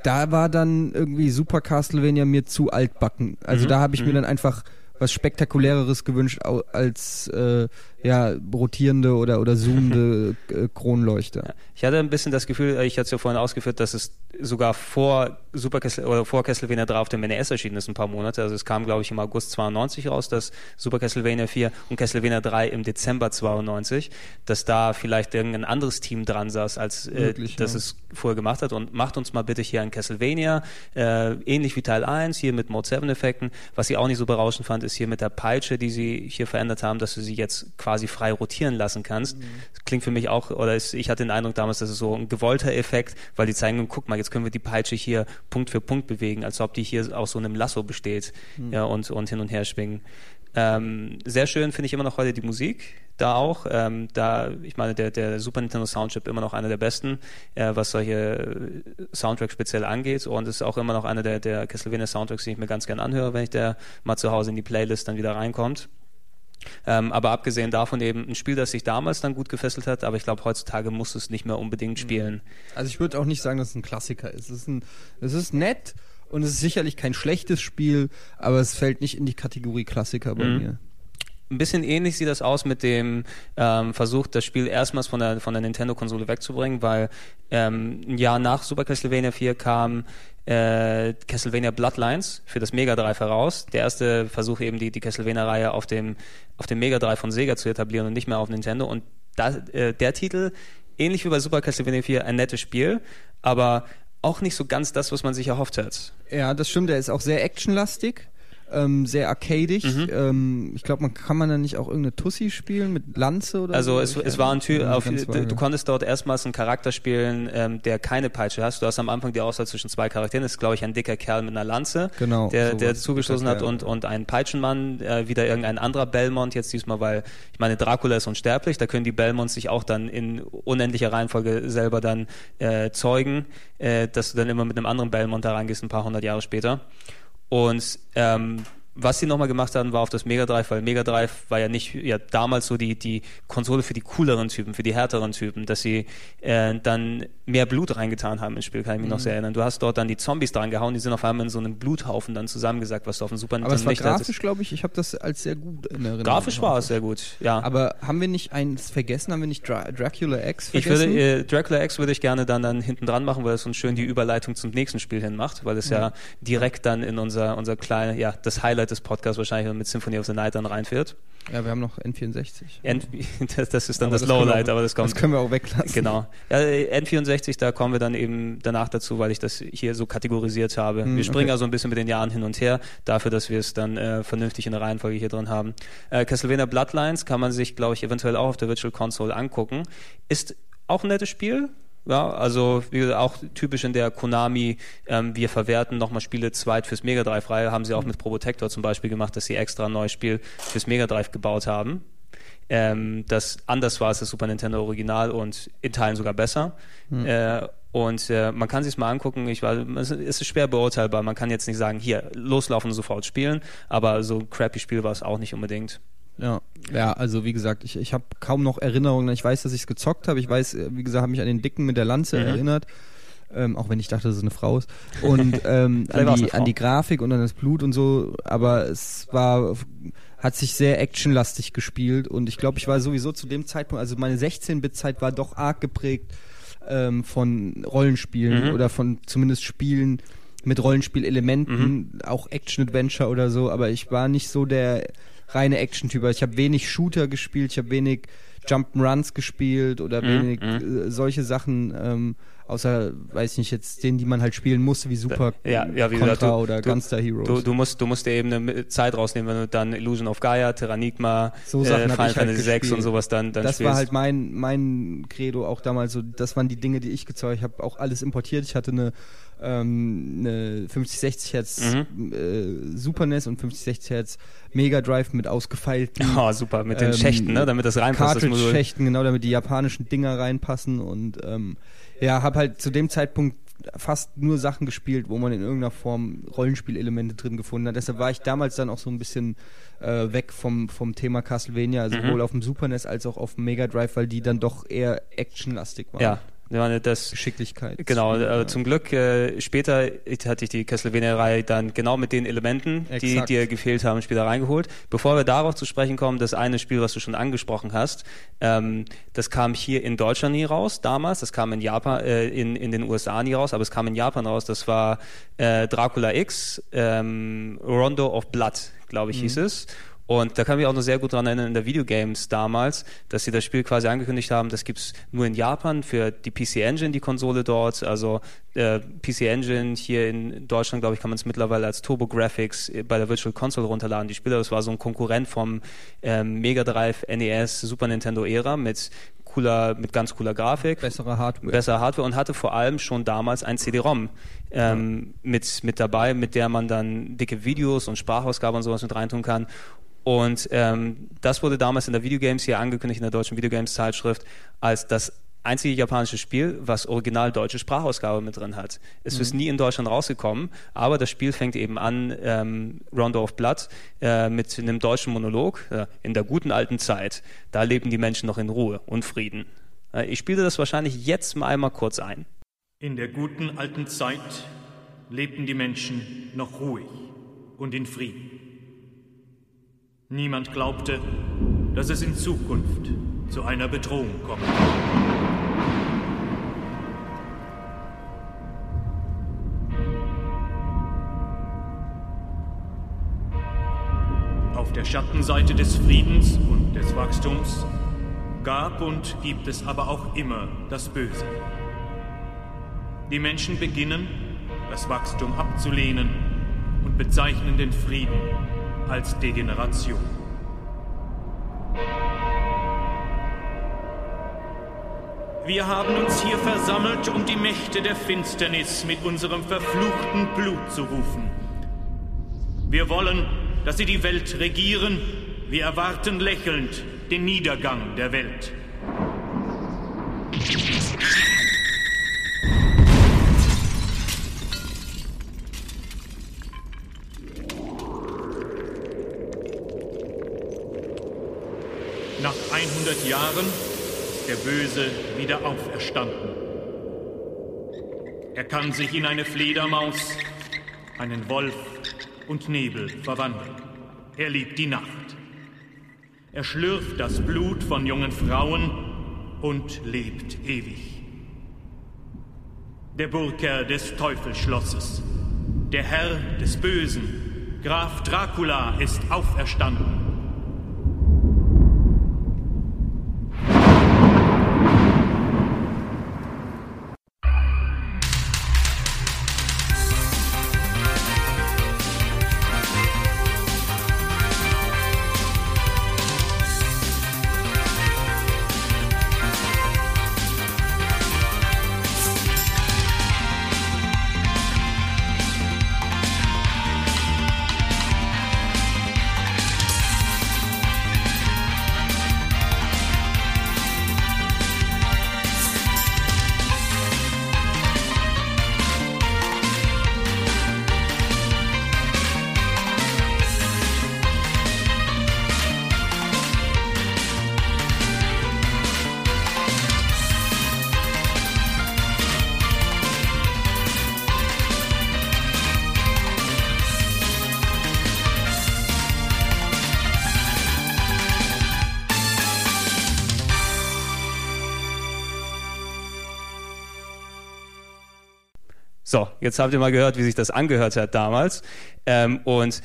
da war dann irgendwie Super Castlevania mir zu altbacken. Also Mhm, da habe ich mir dann einfach was spektakuläreres gewünscht als äh, ja rotierende oder oder zoomende äh, Kronleuchter. Ich hatte ein bisschen das Gefühl, äh, ich hatte es ja vorhin ausgeführt, dass es sogar vor Super Castle, oder vor Castlevania 3 auf dem NES erschienen ist, ein paar Monate. Also es kam, glaube ich, im August 92 raus, dass Super Castlevania 4 und Castlevania 3 im Dezember 92, dass da vielleicht irgendein anderes Team dran saß, als äh, das ja. es vorher gemacht hat. Und macht uns mal bitte hier ein Castlevania, äh, ähnlich wie Teil 1, hier mit Mode 7 Effekten. Was ich auch nicht so berauschend fand, ist hier mit der Peitsche, die sie hier verändert haben, dass du sie jetzt quasi frei rotieren lassen kannst. Das klingt für mich auch, oder ist, ich hatte den Eindruck damals, das ist so ein gewollter Effekt, weil die zeigen, guck mal, jetzt können wir die Peitsche hier Punkt für Punkt bewegen, als ob die hier aus so einem Lasso besteht ja, und, und hin und her schwingen. Ähm, sehr schön finde ich immer noch heute die Musik, da auch. Ähm, da, ich meine, der, der Super Nintendo Soundchip immer noch einer der besten, äh, was solche äh, Soundtracks speziell angeht. Und ist auch immer noch einer der, der Castlevania Soundtracks, die ich mir ganz gern anhöre, wenn ich der mal zu Hause in die Playlist dann wieder reinkommt. Ähm, aber abgesehen davon eben ein Spiel, das sich damals dann gut gefesselt hat, aber ich glaube, heutzutage musst du es nicht mehr unbedingt spielen. Also ich würde auch nicht sagen, dass es ein Klassiker ist. Es ist, ein, es ist nett und es ist sicherlich kein schlechtes Spiel, aber es fällt nicht in die Kategorie Klassiker bei Mhm. mir. Ein bisschen ähnlich sieht das aus mit dem ähm, Versuch, das Spiel erstmals von der, von der Nintendo-Konsole wegzubringen, weil ähm, ein Jahr nach Super Castlevania 4 kam äh, Castlevania Bloodlines für das Mega Drive heraus. Der erste Versuch eben, die, die Castlevania-Reihe auf dem, auf dem Mega Drive von Sega zu etablieren und nicht mehr auf Nintendo. Und da, äh, der Titel, ähnlich wie bei Super Castlevania 4, ein nettes Spiel, aber auch nicht so ganz das, was man sich erhofft hat. Ja, das stimmt. Er ist auch sehr actionlastig, ähm, sehr arcadig. Mhm. Ähm, ich glaube, man kann man dann nicht auch irgendeine Tussi spielen mit Lanze oder Also so? es, Ich es war ein Typ, auf, du, du konntest dort erstmals einen Charakter spielen, ähm, der keine Peitsche hast. Du hast am Anfang die Auswahl zwischen zwei Charakteren. Das ist, glaube ich, ein dicker Kerl mit einer Lanze, Genau, der, der Dicker hat und, und ein Peitschenmann, äh, wieder irgendein anderer Belmont, jetzt diesmal, weil ich meine, Dracula ist unsterblich, da können die Belmonts sich auch dann in unendlicher Reihenfolge selber dann äh, zeugen, äh, dass du dann immer mit einem anderen Belmont da reingehst, ein paar hundert Jahre später. Und ähm, was sie nochmal gemacht haben, war auf das Mega Drive, weil Mega Drive war ja nicht ja damals so die, die Konsole für die cooleren Typen, für die härteren Typen, dass sie äh, dann mehr Blut reingetan haben ins Spiel, kann ich mich noch sehr erinnern. Du hast dort dann die Zombies dran gehauen, die sind auf einmal in so einem Bluthaufen dann zusammengesackt, was du auf dem Super Aber Nintendo nicht hattest. grafisch, glaube ich, ich habe das als sehr gut in Erinnerung. Grafisch war es sehr gut, ja. Aber haben wir nicht eins vergessen? Haben wir nicht Dra Dracula X Ich vergessen? würde, äh, Dracula X würde ich gerne dann, dann hinten dran machen, weil es uns schön die Überleitung zum nächsten Spiel hin macht, weil es ja direkt dann in unser, unser kleine, ja, das Highlight des Podcasts wahrscheinlich mit Symphony of the Night dann reinführt. ja, wir haben noch N64. N das, das ist dann Aber das, wir Lowlight, aber das kommt. Das können wir auch weglassen. Genau. Ja, äh, N64, da kommen wir dann eben danach dazu, weil ich das hier so kategorisiert habe. Hm, wir springen okay. also ein bisschen mit den Jahren hin und her, dafür, dass wir es dann äh, vernünftig in der Reihenfolge hier drin haben. Äh, Castlevania Bloodlines kann man sich, glaube ich, eventuell auch auf der Virtual Console angucken. Ist auch ein nettes Spiel. Ja, also wie gesagt, auch typisch in der Konami, ähm, wir verwerten nochmal Spiele zweit fürs Mega Drive Reihe, haben sie auch mit Probotector zum Beispiel gemacht, dass sie extra ein neues Spiel fürs Mega Drive gebaut haben ähm, das anders war als das Super Nintendo Original und in Teilen sogar besser. Äh, und äh, man kann sich mal angucken. Ich war, es ist schwer beurteilbar. Man kann jetzt nicht sagen, hier loslaufen und sofort spielen. Aber so ein crappy Spiel war es auch nicht unbedingt. Ja, ja, also wie gesagt, ich, ich habe kaum noch Erinnerungen. Ich weiß, dass ich es gezockt habe. Ich weiß, äh, wie gesagt, habe mich an den Dicken mit der Lanze Mhm. erinnert. Ähm, auch wenn ich dachte, dass es eine Frau ist. Und ähm, an, die, an die Grafik und an das Blut und so. Aber es war, hat sich sehr actionlastig gespielt. Und ich glaube, ich war sowieso zu dem Zeitpunkt, also meine 16-Bit-Zeit war doch arg geprägt ähm, von Rollenspielen Mhm. oder von zumindest Spielen, mit Rollenspielelementen, mhm. auch Action-Adventure oder so, aber ich war nicht so der reine Action-Typ. Ich habe wenig Shooter gespielt, ich habe wenig Jump'n'Runs gespielt oder mhm. wenig mhm. äh, solche Sachen. Ähm, außer, weiß ich nicht, jetzt den, die man halt spielen muss, wie Super ja, ja, wie Contra du, oder Gunstar Heroes. Du, du, musst, du musst dir eben eine Zeit rausnehmen, wenn du dann Illusion of Gaia, Terranigma, so äh, Final halt Fantasy halt 6 und sowas dann, dann Das spielst. war halt mein, mein Credo auch damals so, das waren die Dinge, die ich gezeugt habe. Ich habe auch alles importiert. Ich hatte eine ähm, eine 50-60 Hertz mhm. äh, Super NES und 50-60 Hertz Mega Drive mit ausgefeilten. Oh, super, mit den ähm, Schächten, ne? damit das reinpasst. Cartridge-Schächten, genau, damit die japanischen Dinger reinpassen und ähm, ja, habe halt zu dem Zeitpunkt fast nur Sachen gespielt, wo man in irgendeiner Form Rollenspielelemente drin gefunden hat. Deshalb war ich damals dann auch so ein bisschen äh, weg vom, vom Thema Castlevania, also mhm. sowohl auf dem Super NES als auch auf dem Mega Drive, weil die dann doch eher actionlastig waren. Ja, das, Geschicklichkeit. Genau, äh, zum Glück äh, später hatte ich die Castlevania-Reihe dann genau mit den Elementen, Exakt. die dir gefehlt haben, später reingeholt. Bevor wir darauf zu sprechen kommen, das eine Spiel, was du schon angesprochen hast, ähm, das kam hier in Deutschland nie raus damals, das kam in Japan, äh, in, in den USA nie raus, aber es kam in Japan raus, das war äh, Dracula X, ähm, Rondo of Blood, glaube ich, mhm. hieß es. Und da kann ich mich auch noch sehr gut dran erinnern in der Videogames damals, dass sie das Spiel quasi angekündigt haben, das gibt es nur in Japan für die PC Engine, die Konsole dort. Also äh, PC Engine hier in Deutschland, glaube ich, kann man es mittlerweile als Turbo Graphics bei der Virtual Console runterladen. Die Spiele, das war so ein Konkurrent vom ähm, Mega Drive, NES, Super Nintendo Ära mit cooler, mit ganz cooler Grafik. Bessere Hardware. Bessere Hardware und hatte vor allem schon damals ein CD-ROM ähm, ja. mit, mit dabei, mit der man dann dicke Videos und Sprachausgaben und sowas mit reintun kann. Und ähm, das wurde damals in der Videogames hier angekündigt, in der deutschen Videogames-Zeitschrift, als das einzige japanische Spiel, was original deutsche Sprachausgabe mit drin hat. Es mhm. ist nie in Deutschland rausgekommen, aber das Spiel fängt eben an, ähm, Rondo of Blood, äh, mit einem deutschen Monolog, äh, in der guten alten Zeit, da leben die Menschen noch in Ruhe und Frieden. Äh, ich spiele das wahrscheinlich jetzt mal einmal kurz ein. In der guten alten Zeit lebten die Menschen noch ruhig und in Frieden. Niemand glaubte, dass es in Zukunft zu einer Bedrohung kommt. Auf der Schattenseite des Friedens und des Wachstums gab und gibt es aber auch immer das Böse. Die Menschen beginnen, das Wachstum abzulehnen und bezeichnen den Frieden als Degeneration. Wir haben uns hier versammelt, um die Mächte der Finsternis mit unserem verfluchten Blut zu rufen. Wir wollen, dass sie die Welt regieren. Wir erwarten lächelnd den Niedergang der Welt. 100 Jahren ist der Böse wieder auferstanden. Er kann sich in eine Fledermaus, einen Wolf und Nebel verwandeln. Er liebt die Nacht. Er schlürft das Blut von jungen Frauen und lebt ewig. Der Burgherr des Teufelsschlosses, der Herr des Bösen, Graf Dracula ist auferstanden. Jetzt habt ihr mal gehört, wie sich das angehört hat damals. Ähm, und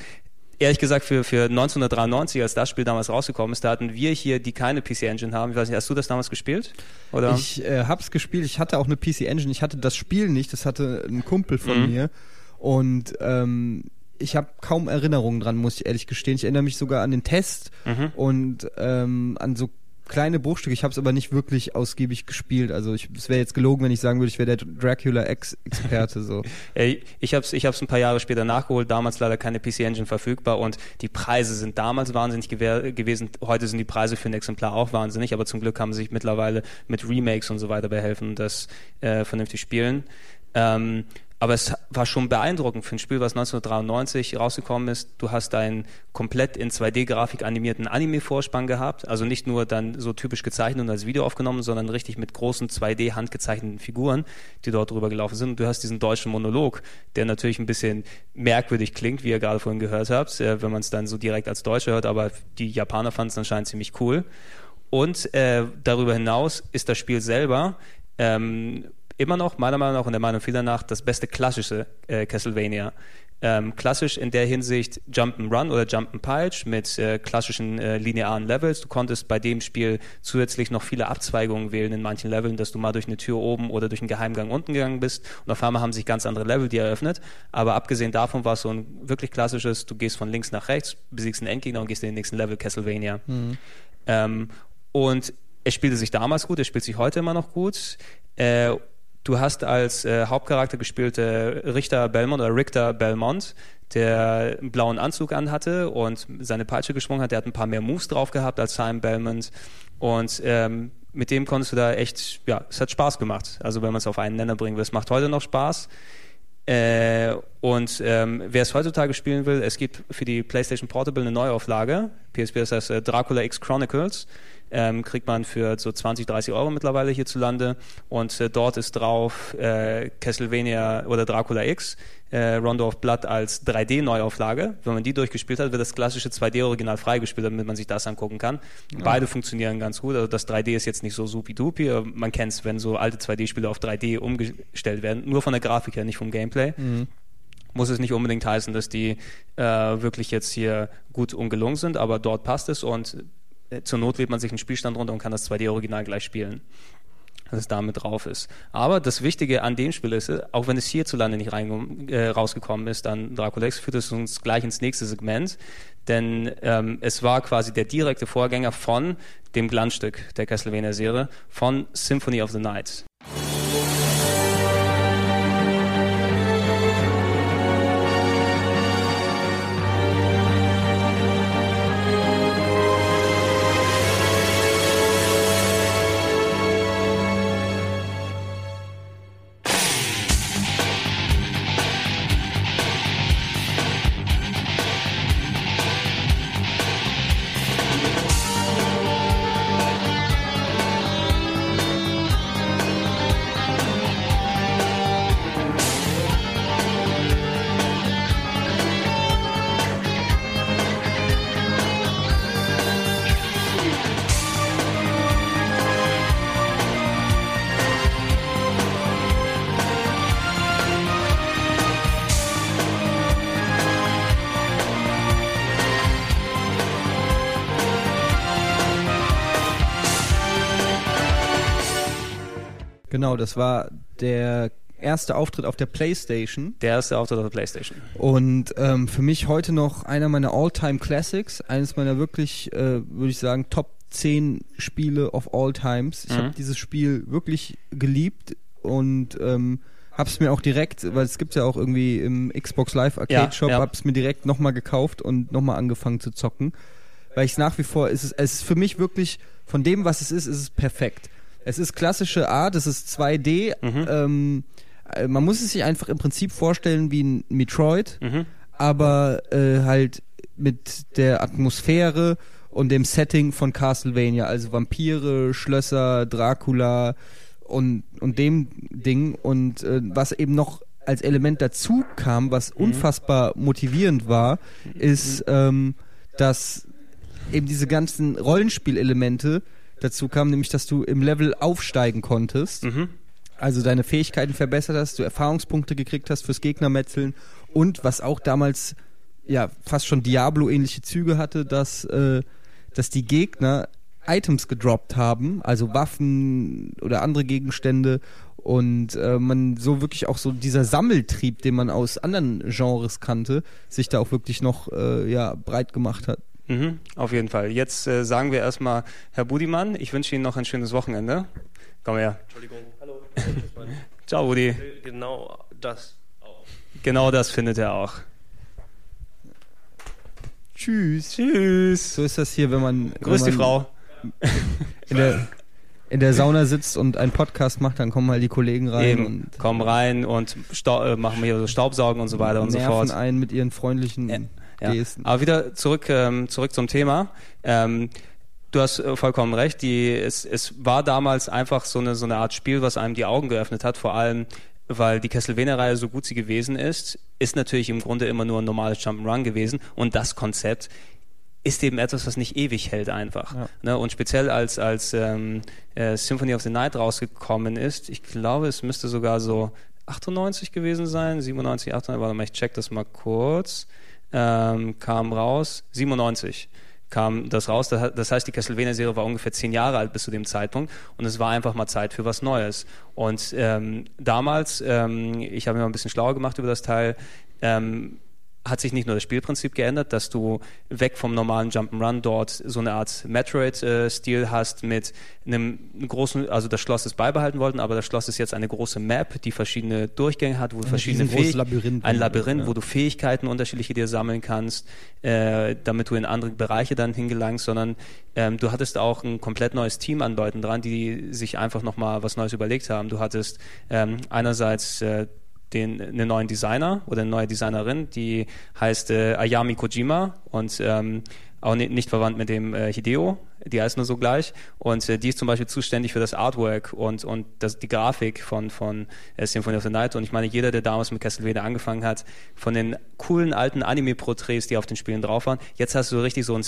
ehrlich gesagt, für, für 1993, als das Spiel damals rausgekommen ist, da hatten wir hier, die keine PC Engine haben. Ich weiß nicht, hast du das damals gespielt? Oder? Ich äh, hab's gespielt, ich hatte auch eine PC Engine, ich hatte das Spiel nicht, das hatte ein Kumpel von Mhm. mir. Und ähm, ich habe kaum Erinnerungen dran, muss ich ehrlich gestehen. Ich erinnere mich sogar an den Test Mhm. und ähm, an so kleine Bruchstücke. Ich habe es aber nicht wirklich ausgiebig gespielt. Also ich- es wäre jetzt gelogen, wenn ich sagen würde, ich wäre der Dracula X-Experte. So. Ich habe es ich ein paar Jahre später nachgeholt, damals leider keine PC Engine verfügbar und die Preise sind damals wahnsinnig gewesen. Heute sind die Preise für ein Exemplar auch wahnsinnig, aber zum Glück haben sie sich mittlerweile mit Remakes und so weiter behelfen und das äh, vernünftig spielen. Ähm, aber es war schon beeindruckend für ein Spiel, was 1993 rausgekommen ist. Du hast einen komplett in 2D-Grafik animierten Anime-Vorspann gehabt. Also nicht nur dann so typisch gezeichnet und als Video aufgenommen, sondern richtig mit großen 2D-handgezeichneten Figuren, die dort drüber gelaufen sind. Und du hast diesen deutschen Monolog, der natürlich ein bisschen merkwürdig klingt, wie ihr gerade vorhin gehört habt, äh, wenn man es dann so direkt als Deutsche hört. Aber die Japaner fanden es anscheinend ziemlich cool. Und äh, darüber hinaus ist das Spiel selber ähm, immer noch, meiner Meinung nach und der Meinung vieler nach, das beste klassische äh, Castlevania. Ähm, klassisch in der Hinsicht Jump'n'Run oder Jump'n'Pulch mit äh, klassischen äh, linearen Levels. Du konntest bei dem Spiel zusätzlich noch viele Abzweigungen wählen in manchen Leveln, dass du mal durch eine Tür oben oder durch einen Geheimgang unten gegangen bist und auf einmal haben sich ganz andere Level dir eröffnet. Aber abgesehen davon war es so ein wirklich klassisches, du gehst von links nach rechts, besiegst einen Endgegner und gehst in den nächsten Level Castlevania. Ähm, und es spielte sich damals gut, es spielt sich heute immer noch gut. Äh, du hast als äh, Hauptcharakter gespielte Richter Belmont oder Richter Belmont, der einen blauen Anzug anhatte und seine Peitsche geschwungen hat. Der hat ein paar mehr Moves drauf gehabt als Simon Belmont. Und ähm, mit dem konntest du da echt, ja, es hat Spaß gemacht. Also wenn man es auf einen Nenner bringen will, es macht heute noch Spaß. Äh, und ähm, wer es heutzutage spielen will, es gibt für die PlayStation Portable eine Neuauflage. PSP ist das äh, Dracula X Chronicles. Ähm, kriegt man für so 20, 30 Euro mittlerweile hierzulande. Und äh, dort ist drauf äh, Castlevania oder Dracula X, äh, Rondo of Blood als 3D-Neuauflage. Wenn man die durchgespielt hat, wird das klassische 2D-Original freigespielt, damit man sich das angucken kann. Beide funktionieren ganz gut. Also das 3D ist jetzt nicht so supi-dupi. Man kennt es, wenn so alte 2D-Spiele auf 3D umgestellt werden. Nur von der Grafik her, nicht vom Gameplay muss es nicht unbedingt heißen, dass die äh, wirklich jetzt hier gut und gelungen sind, aber dort passt es und zur Not wählt man sich einen Spielstand runter und kann das 2D-Original gleich spielen, dass es damit drauf ist. Aber das Wichtige an dem Spiel ist, äh, auch wenn es hierzulande nicht rein, äh, rausgekommen ist, dann Dracula führt es uns gleich ins nächste Segment, denn ähm, es war quasi der direkte Vorgänger von dem Glanzstück der Castlevania-Serie, von Symphony of the Night. Genau, das war der erste Auftritt auf der PlayStation Der erste Auftritt auf der Playstation. und ähm, für mich heute noch einer meiner All-Time Classics, eines meiner wirklich, äh, würde ich sagen, Top 10 Spiele of All Times. Ich Mhm. habe dieses Spiel wirklich geliebt und ähm, hab's mir auch direkt, weil es gibt's ja auch irgendwie im Xbox Live Arcade Ja, Shop, ja. hab's mir direkt nochmal gekauft und nochmal angefangen zu zocken, weil ich nach wie vor, es ist, es ist für mich wirklich, von dem, was es ist, ist es perfekt. Es ist klassische Art, es ist 2D, Mhm. ähm, äh, man muss es sich einfach im Prinzip vorstellen wie ein Metroid, Mhm. aber äh, halt mit der Atmosphäre und dem Setting von Castlevania, also Vampire, Schlösser, Dracula und, und dem Ding. Und äh, was eben noch als Element dazu kam, was unfassbar motivierend war, ist, ähm, dass eben diese ganzen Rollenspielelemente dazu kamen, nämlich dass du im Level aufsteigen konntest. Mhm. also deine Fähigkeiten verbessert hast, du Erfahrungspunkte gekriegt hast fürs Gegnermetzeln und was auch damals ja fast schon Diablo-ähnliche Züge hatte, dass, äh, dass die Gegner Items gedroppt haben, also Waffen oder andere Gegenstände und äh, man so wirklich auch so dieser Sammeltrieb, den man aus anderen Genres kannte, sich da auch wirklich noch äh, ja, breit gemacht hat. Mhm, auf jeden Fall. Jetzt äh, sagen wir erstmal, Herr Budimann, ich wünsche Ihnen noch ein schönes Wochenende. Komm her. Entschuldigung. Hallo. Ciao, Budi. Genau das auch. Genau das findet er auch. Tschüss. Tschüss. So ist das hier, wenn man. Grüß wenn die man Frau. In der, in der Sauna sitzt und einen Podcast macht, dann kommen halt die Kollegen rein Eben, und kommen rein und äh, machen hier so Staubsaugen und so weiter und so nerven fort. einen mit ihren freundlichen Ja. Gesten. Aber wieder zurück, ähm, zurück zum Thema. Ähm, du hast äh, vollkommen recht. Die, es, es war damals einfach so eine, so eine Art Spiel, was einem die Augen geöffnet hat, vor allem weil die Castlevania-Reihe so gut sie gewesen ist, ist natürlich im Grunde immer nur ein normales Jump'n'Run gewesen und das Konzept ist eben etwas, was nicht ewig hält einfach. Ja. Ne? Und speziell als, als ähm, äh, Symphony of the Night rausgekommen ist, ich glaube, es müsste sogar so 98 gewesen sein, 97, 98, warte mal, ich check das mal kurz, ähm, kam raus, 97 kam das raus. Das heißt, die Castlevania-Serie war ungefähr zehn Jahre alt bis zu dem Zeitpunkt und es war einfach mal Zeit für was Neues. Und ähm, damals, ähm, ich habe mir mal ein bisschen schlauer gemacht über das Teil, ähm, hat sich nicht nur das Spielprinzip geändert, dass du weg vom normalen Jump'n'Run dort so eine Art Metroid-Stil hast mit einem großen, also das Schloss ist beibehalten worden, aber das Schloss ist jetzt eine große Map, die verschiedene Durchgänge hat, wo du verschiedene riesengroßes Fähig- Labyrinth. ein Labyrinth, Ja. wo du Fähigkeiten unterschiedliche dir sammeln kannst, äh, damit du in andere Bereiche dann hingelangst, sondern ähm, du hattest auch ein komplett neues Team an Leuten dran, die sich einfach nochmal was Neues überlegt haben. Du hattest ähm, einerseits äh, den, einen neuen Designer oder eine neue Designerin, die heißt äh, Ayami Kojima und ähm, auch ni- nicht verwandt mit dem äh, Hideo, die heißt nur so gleich. Und äh, die ist zum Beispiel zuständig für das Artwork und, und das, die Grafik von, von äh, Symphony of the Night. Und ich meine, jeder, der damals mit Castlevania angefangen hat, von den coolen alten Anime-Porträts, die auf den Spielen drauf waren, jetzt hast du richtig so ein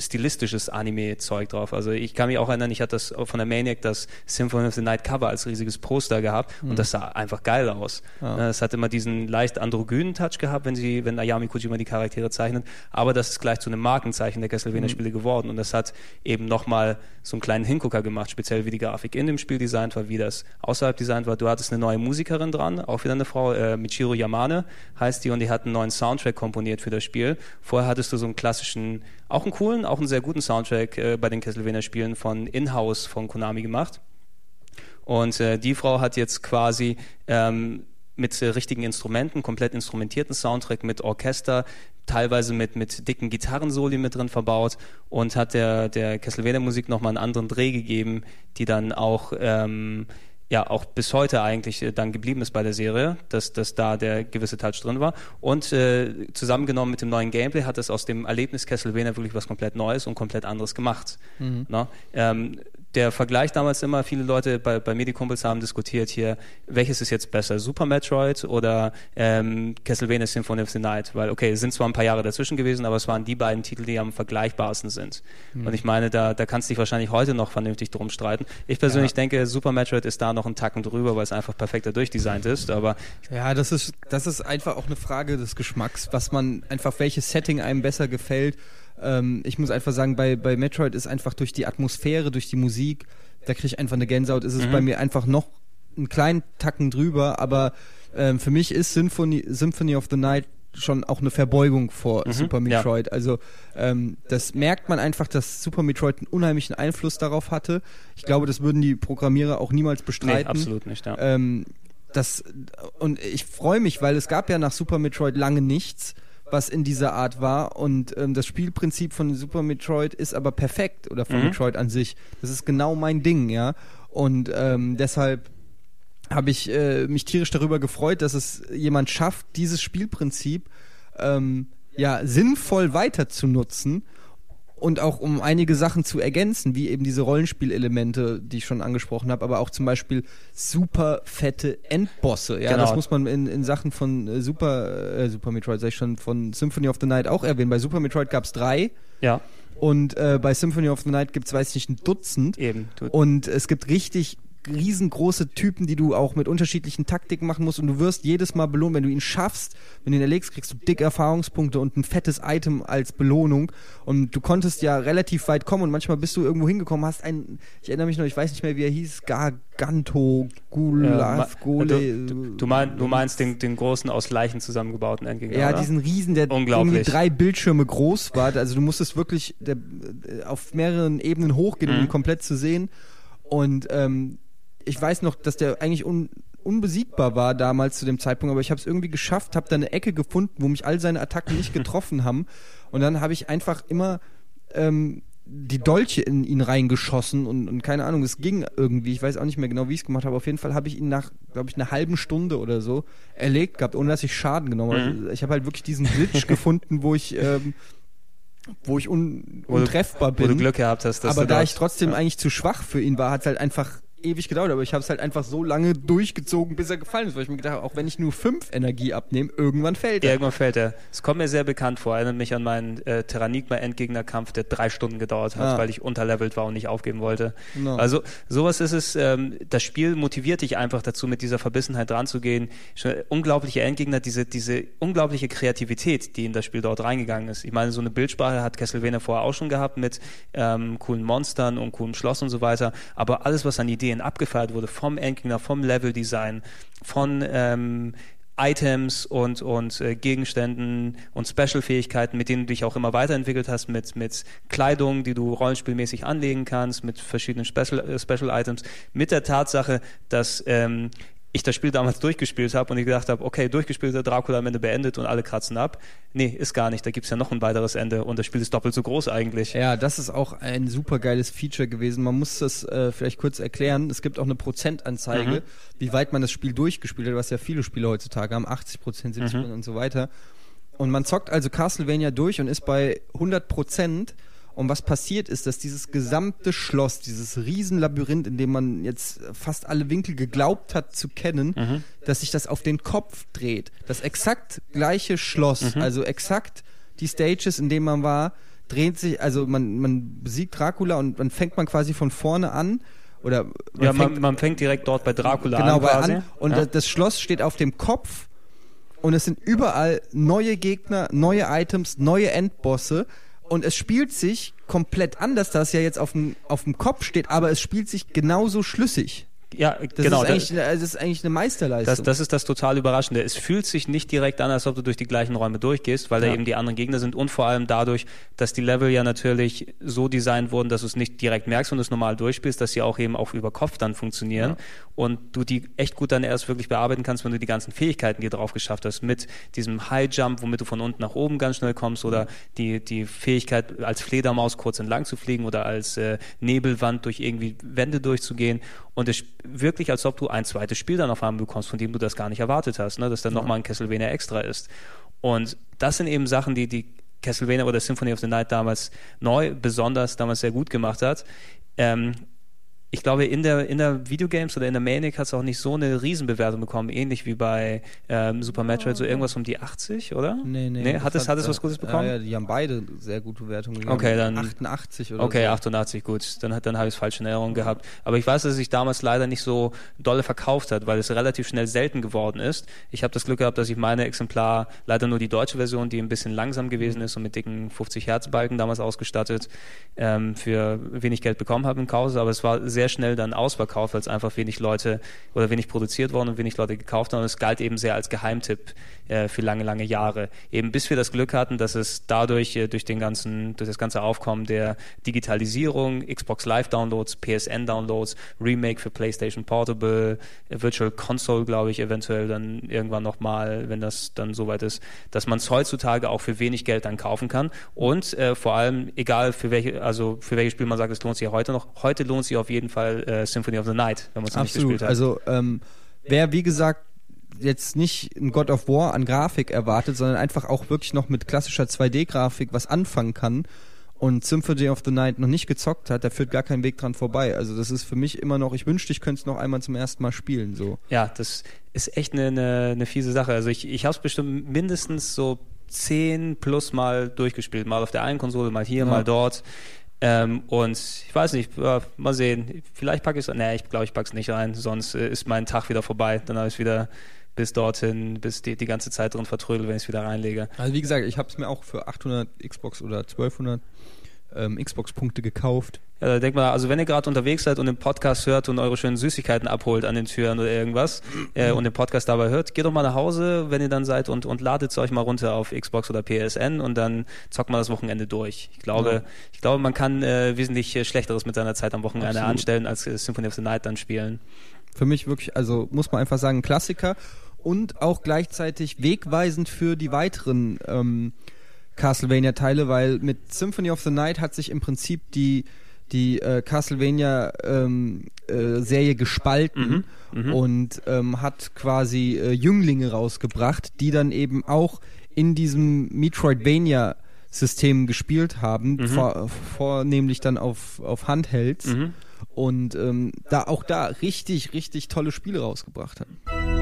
stilistisches Anime-Zeug drauf. Also ich kann mich auch erinnern, ich hatte das von der Maniac das Symphony of the Night Cover als riesiges Poster gehabt und das sah einfach geil aus. Ja. Es hat immer diesen leicht androgynen Touch gehabt, wenn sie, wenn Ayami Kojima die Charaktere zeichnet, aber das ist gleich zu einem Markenzeichen der Castlevania-Spiele geworden und das hat eben nochmal so einen kleinen Hingucker gemacht, speziell wie die Grafik in dem Spiel designt war, wie das außerhalb designt war. Du hattest eine neue Musikerin dran, auch wieder eine Frau, äh, Michiro Yamane heißt die und die hat einen neuen Soundtrack komponiert für das Spiel. Vorher hattest du so einen klassischen, auch einen coolen, auch einen sehr guten Soundtrack äh, bei den Castlevania-Spielen von In-House von Konami gemacht. Und äh, die Frau hat jetzt quasi ähm, mit äh, richtigen Instrumenten, komplett instrumentierten Soundtrack mit Orchester, teilweise mit, mit dicken Gitarrensoli mit drin verbaut und hat der, der Castlevania-Musik nochmal einen anderen Dreh gegeben, die dann auch ähm, ja auch bis heute eigentlich äh, dann geblieben ist bei der Serie, dass, dass da der gewisse Touch drin war. Und äh, zusammengenommen mit dem neuen Gameplay hat es aus dem Erlebnis Castlevania wirklich was komplett Neues und komplett anderes gemacht. Na? Ähm, der Vergleich damals immer, viele Leute bei, bei mir, die Kumpels haben diskutiert hier, welches ist jetzt besser, Super Metroid oder ähm, Castlevania Symphony of the Night? Weil, okay, es sind zwar ein paar Jahre dazwischen gewesen, aber es waren die beiden Titel, die am vergleichbarsten sind. Und ich meine, da, da kannst du dich wahrscheinlich heute noch vernünftig drum streiten. Ich persönlich denke, Super Metroid ist da noch einen Tacken drüber, weil es einfach perfekter durchdesignt ist, aber Ja, das ist, das ist einfach auch eine Frage des Geschmacks, was man einfach, welches Setting einem besser gefällt. Ähm, ich muss einfach sagen, bei, bei Metroid ist einfach durch die Atmosphäre, durch die Musik, da kriege ich einfach eine Gänsehaut, ist es bei mir einfach noch einen kleinen Tacken drüber, aber ähm, für mich ist Symphony, Symphony of the Night schon auch eine Verbeugung vor Super ja. Metroid. Also ähm, das merkt man einfach, dass Super Metroid einen unheimlichen Einfluss darauf hatte. Ich glaube, das würden die Programmierer auch niemals nee, bestreiten. absolut nicht. Ja. Ähm, das, und ich freue mich, weil es gab ja nach Super Metroid lange nichts, was in dieser Art war. Und ähm, das Spielprinzip von Super Metroid ist aber perfekt oder von Mhm. Metroid an sich. Das ist genau mein Ding, ja. Und ähm, deshalb habe ich äh, mich tierisch darüber gefreut, dass es jemand schafft, dieses Spielprinzip ähm, ja sinnvoll weiter zu nutzen und auch um einige Sachen zu ergänzen, wie eben diese Rollenspielelemente, die ich schon angesprochen habe, aber auch zum Beispiel super fette Endbosse. Ja, Genau. das muss man in, in Sachen von äh, Super, äh, Super Metroid, sag ich schon, von Symphony of the Night auch erwähnen. Bei Super Metroid gab es drei ja, und äh, bei Symphony of the Night gibt es, weiß ich nicht, ein Dutzend. eben. Du, Und es gibt richtig riesengroße Typen, die du auch mit unterschiedlichen Taktiken machen musst und du wirst jedes Mal belohnt, wenn du ihn schaffst, wenn du ihn erlegst, kriegst du dick Erfahrungspunkte und ein fettes Item als Belohnung und du konntest ja relativ weit kommen und manchmal bist du irgendwo hingekommen, hast einen, ich erinnere mich noch, ich weiß nicht mehr, wie er hieß, Garganto, Gulav, Ja, Gole. du, du, du, mein, du meinst den, den großen aus Leichen zusammengebauten Endgegner, Ja, oder? diesen Riesen, der irgendwie drei Bildschirme groß war. Also du musstest wirklich der, äh, auf mehreren Ebenen hochgehen, um Mhm. ihn komplett zu sehen. Und ähm, ich weiß noch, dass der eigentlich un, unbesiegbar war damals zu dem Zeitpunkt, aber ich habe es irgendwie geschafft, habe da eine Ecke gefunden, wo mich all seine Attacken nicht getroffen haben. Und dann habe ich einfach immer ähm, die Dolche in ihn reingeschossen und, und keine Ahnung, es ging irgendwie. Ich weiß auch nicht mehr genau, wie ich es gemacht habe. Auf jeden Fall habe ich ihn nach, glaube ich, einer halben Stunde oder so erlegt gehabt, ohne dass ich Schaden genommen habe. Mhm. Ich habe halt wirklich diesen Glitch gefunden, wo ich, ähm, wo ich un, untreffbar Wo du bin. Glück gehabt hast, dass aber da ich trotzdem eigentlich zu schwach für ihn war, hat es halt einfach ewig gedauert, aber ich habe es halt einfach so lange durchgezogen, bis er gefallen ist, weil ich mir gedacht habe, auch wenn ich nur fünf Energie abnehme, irgendwann fällt er. Irgendwann fällt er. Es kommt mir sehr bekannt vor. Erinnert mich an meinen äh, Terranigma-Endgegnerkampf, der drei Stunden gedauert hat, Ah. weil ich unterlevelt war und nicht aufgeben wollte. Genau. Also sowas ist es. Ähm, das Spiel motiviert dich einfach dazu, mit dieser Verbissenheit dran zu gehen. Schon unglaubliche Endgegner, diese diese unglaubliche Kreativität, die in das Spiel dort reingegangen ist. Ich meine, so eine Bildsprache hat Castlevania vorher auch schon gehabt mit ähm, coolen Monstern und coolem Schloss und so weiter. Aber alles, was an Ideen abgefeiert wurde, vom Endgegner, vom Leveldesign, von ähm, Items und, und äh, Gegenständen und Special-Fähigkeiten, mit denen du dich auch immer weiterentwickelt hast, mit, mit Kleidung, die du rollenspielmäßig anlegen kannst, mit verschiedenen Special, äh, Special mit der Tatsache, dass ähm, ich das Spiel damals durchgespielt habe und ich gedacht habe, okay, durchgespielter Dracula am Ende beendet und alle kratzen ab. Nee, ist gar nicht. Da gibt's ja noch ein weiteres Ende und das Spiel ist doppelt so groß eigentlich. Ja, das ist auch ein super geiles Feature gewesen. Man muss das äh, vielleicht kurz erklären. Es gibt auch eine Prozentanzeige, Mhm. wie weit man das Spiel durchgespielt hat, was ja viele Spiele heutzutage haben, 80 Prozent, 70 Mhm. Prozent und so weiter. Und man zockt also Castlevania durch und ist bei 100 Prozent. Und was passiert ist, dass dieses gesamte Schloss, dieses Riesenlabyrinth, in dem man jetzt fast alle Winkel geglaubt hat zu kennen, Mhm. dass sich das auf den Kopf dreht. Das exakt gleiche Schloss, Mhm. also exakt die Stages, in denen man war, dreht sich, also man, man besiegt Dracula und dann fängt man quasi von vorne an. Oder man ja, fängt man, man fängt direkt dort bei Dracula genau an bei an und ja. das, das Schloss steht auf dem Kopf und es sind überall neue Gegner, neue Items, neue Endbosse und es spielt sich komplett anders, da es ja jetzt auf dem, auf dem Kopf steht, aber es spielt sich genauso schlüssig. Ja, Das, genau. ist, da- eigentlich, das ist eigentlich eine Meisterleistung. Das, das ist das total Überraschende. Es fühlt sich nicht direkt an, als ob du durch die gleichen Räume durchgehst, weil da Ja. eben die anderen Gegner sind und vor allem dadurch, dass die Level ja natürlich so designt wurden, dass du es nicht direkt merkst, wenn du es normal durchspielst, dass sie auch eben auch über Kopf dann funktionieren und du die echt gut dann erst wirklich bearbeiten kannst, wenn du die ganzen Fähigkeiten dir drauf geschafft hast, mit diesem High Jump, womit du von unten nach oben ganz schnell kommst oder die, die Fähigkeit als Fledermaus kurz entlang zu fliegen oder als äh, Nebelwand durch irgendwie Wände durchzugehen und es wirklich, als ob du ein zweites Spiel dann auf einmal bekommst, von dem du das gar nicht erwartet hast, ne? dass dann nochmal ein Castlevania extra ist. Und das sind eben Sachen, die die Castlevania oder Symphony of the Night damals neu, besonders damals sehr gut gemacht hat. Ähm, ich glaube, in der, in der Videogames oder in der Manic hat es auch nicht so eine Riesenbewertung bekommen, ähnlich wie bei ähm, Super Metroid, so irgendwas um die 80, oder? nee, nee. nee hat es, hat es was Gutes bekommen? Ja, ja, die haben beide sehr gute Wertungen gegeben. Okay, dann- 88 oder Okay, so. 88, gut. Dann, dann habe ich es falsch in Erinnerung gehabt. Aber ich weiß, dass es sich damals leider nicht so dolle verkauft hat, weil es relativ schnell selten geworden ist. Ich habe das Glück gehabt, dass ich meine Exemplar, leider nur die deutsche Version, die ein bisschen langsam gewesen ist und mit dicken 50 Hertz Balken damals ausgestattet, ähm, für wenig Geld bekommen habe im Kauf. Aber es war sehr schnell dann ausverkauft, weil es einfach wenig Leute oder wenig produziert worden und wenig Leute gekauft haben. Und es galt eben sehr als Geheimtipp äh, für lange, lange Jahre. Eben bis wir das Glück hatten, dass es dadurch, äh, durch den ganzen, durch das ganze Aufkommen der Digitalisierung, Xbox Live Downloads, PSN Downloads, Remake für PlayStation Portable, Virtual Console, glaube ich, eventuell dann irgendwann nochmal, wenn das dann soweit ist, dass man es heutzutage auch für wenig Geld dann kaufen kann. Und äh, vor allem, egal für welche, also für welches Spiel man sagt, es lohnt sich ja heute noch, heute lohnt sich auf jeden Fall äh, Symphony of the Night, wenn man es nicht gespielt hat. Also ähm, wer wie gesagt jetzt nicht ein God of War an Grafik erwartet, sondern einfach auch wirklich noch mit klassischer 2D-Grafik was anfangen kann und Symphony of the Night noch nicht gezockt hat, da führt gar kein Weg dran vorbei. Also das ist für mich immer noch, ich wünschte, ich könnte es noch einmal zum ersten Mal spielen. So. Ja, das ist echt eine, eine, eine fiese Sache. Also ich, ich habe es bestimmt mindestens so zehn plus mal durchgespielt. Mal auf der einen Konsole, mal hier, Ja. mal dort. Ähm, und ich weiß nicht, ja, mal sehen. Vielleicht packe ich es, nee, ich glaube, ich packe es nicht rein, sonst äh, ist mein Tag wieder vorbei. Dann habe ich wieder bis dorthin, bis die, die ganze Zeit drin vertrödel, wenn ich es wieder reinlege. Also wie gesagt, ich habe es mir auch für 800 Xbox oder 1200 ähm, Xbox-Punkte gekauft. Ja, da denkt man, also wenn ihr gerade unterwegs seid und den Podcast hört und eure schönen Süßigkeiten abholt an den Türen oder irgendwas äh, und den Podcast dabei hört, geht doch mal nach Hause, wenn ihr dann seid und, und ladet es euch mal runter auf Xbox oder PSN und dann zockt man das Wochenende durch. Ich glaube, ja. ich glaube, man kann äh, wesentlich äh, Schlechteres mit seiner Zeit am Wochenende Absolut. anstellen, als äh, Symphony of the Night dann spielen. Für mich wirklich, also muss man einfach sagen, Klassiker und auch gleichzeitig wegweisend für die weiteren ähm, Castlevania-Teile, weil mit Symphony of the Night hat sich im Prinzip die die äh, Castlevania-Serie ähm, äh, gespalten mhm, mh. und ähm, hat quasi äh, Jünglinge rausgebracht, die dann eben auch in diesem Metroidvania-System gespielt haben, mhm. vor, vornehmlich dann auf, auf Handhelds mhm. und ähm, da auch da richtig, richtig tolle Spiele rausgebracht haben.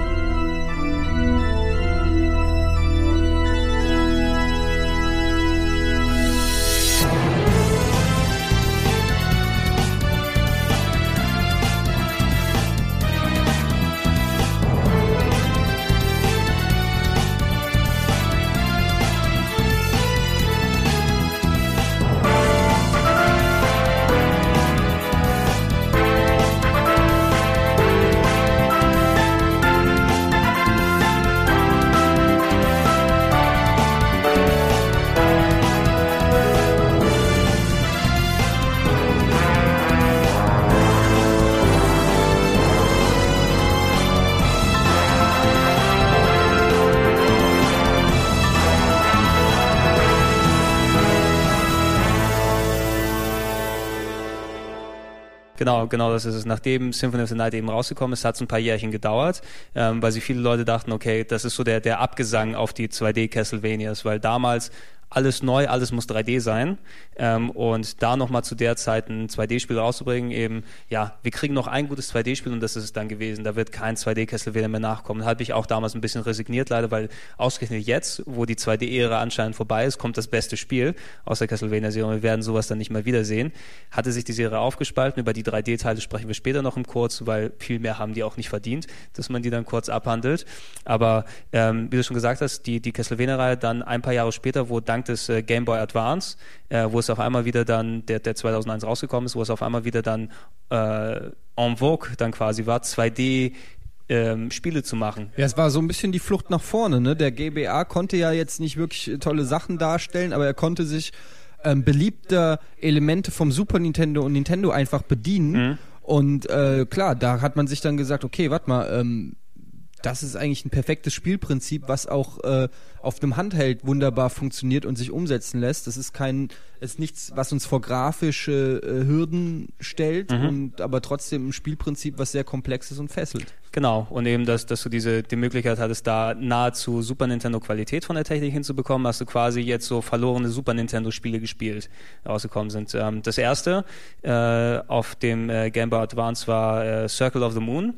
Genau, genau, das ist es. Nachdem Symphony of the Night eben rausgekommen ist, hat es ein paar Jährchen gedauert, ähm, weil sich viele Leute dachten, okay, das ist so der, der Abgesang auf die 2D Castlevanias, weil damals alles neu, alles muss 3D sein. Ähm, und da nochmal zu der Zeit ein 2D-Spiel rauszubringen, eben, ja, wir kriegen noch ein gutes 2D-Spiel und das ist es dann gewesen. Da wird kein 2D-Castlevania mehr nachkommen. Habe ich auch damals ein bisschen resigniert, leider, weil ausgerechnet jetzt, wo die 2D-Ära anscheinend vorbei ist, kommt das beste Spiel aus der Castlevania-Serie und wir werden sowas dann nicht mehr wiedersehen. Hatte sich die Serie aufgespalten. Über die 3D-Teile sprechen wir später noch im Kurz, weil viel mehr haben die auch nicht verdient, dass man die dann kurz abhandelt. Aber ähm, wie du schon gesagt hast, die, die Castlevania-Reihe dann ein paar Jahre später, wo dank des äh, Game Boy Advance, äh, wo es auf einmal wieder dann, der, der 2001 rausgekommen ist, wo es auf einmal wieder dann äh, en vogue dann quasi war, 2D ähm, Spiele zu machen. Ja, es war so ein bisschen die Flucht nach vorne. Ne? Der GBA konnte ja jetzt nicht wirklich tolle Sachen darstellen, aber er konnte sich ähm, beliebter Elemente vom Super Nintendo und Nintendo einfach bedienen. Mhm. Und äh, klar, da hat man sich dann gesagt, okay, warte mal, ähm, das ist eigentlich ein perfektes Spielprinzip, was auch äh, auf dem Handheld wunderbar funktioniert und sich umsetzen lässt. Das ist kein, ist nichts, was uns vor grafische äh, Hürden stellt mhm. und aber trotzdem ein Spielprinzip, was sehr komplex ist und fesselt. Genau, und eben, dass, dass du diese die Möglichkeit hattest, da nahezu Super Nintendo Qualität von der Technik hinzubekommen, hast du quasi jetzt so verlorene Super Nintendo Spiele gespielt, rausgekommen sind. Ähm, das erste äh, auf dem äh, Game Boy Advance war äh, Circle of the Moon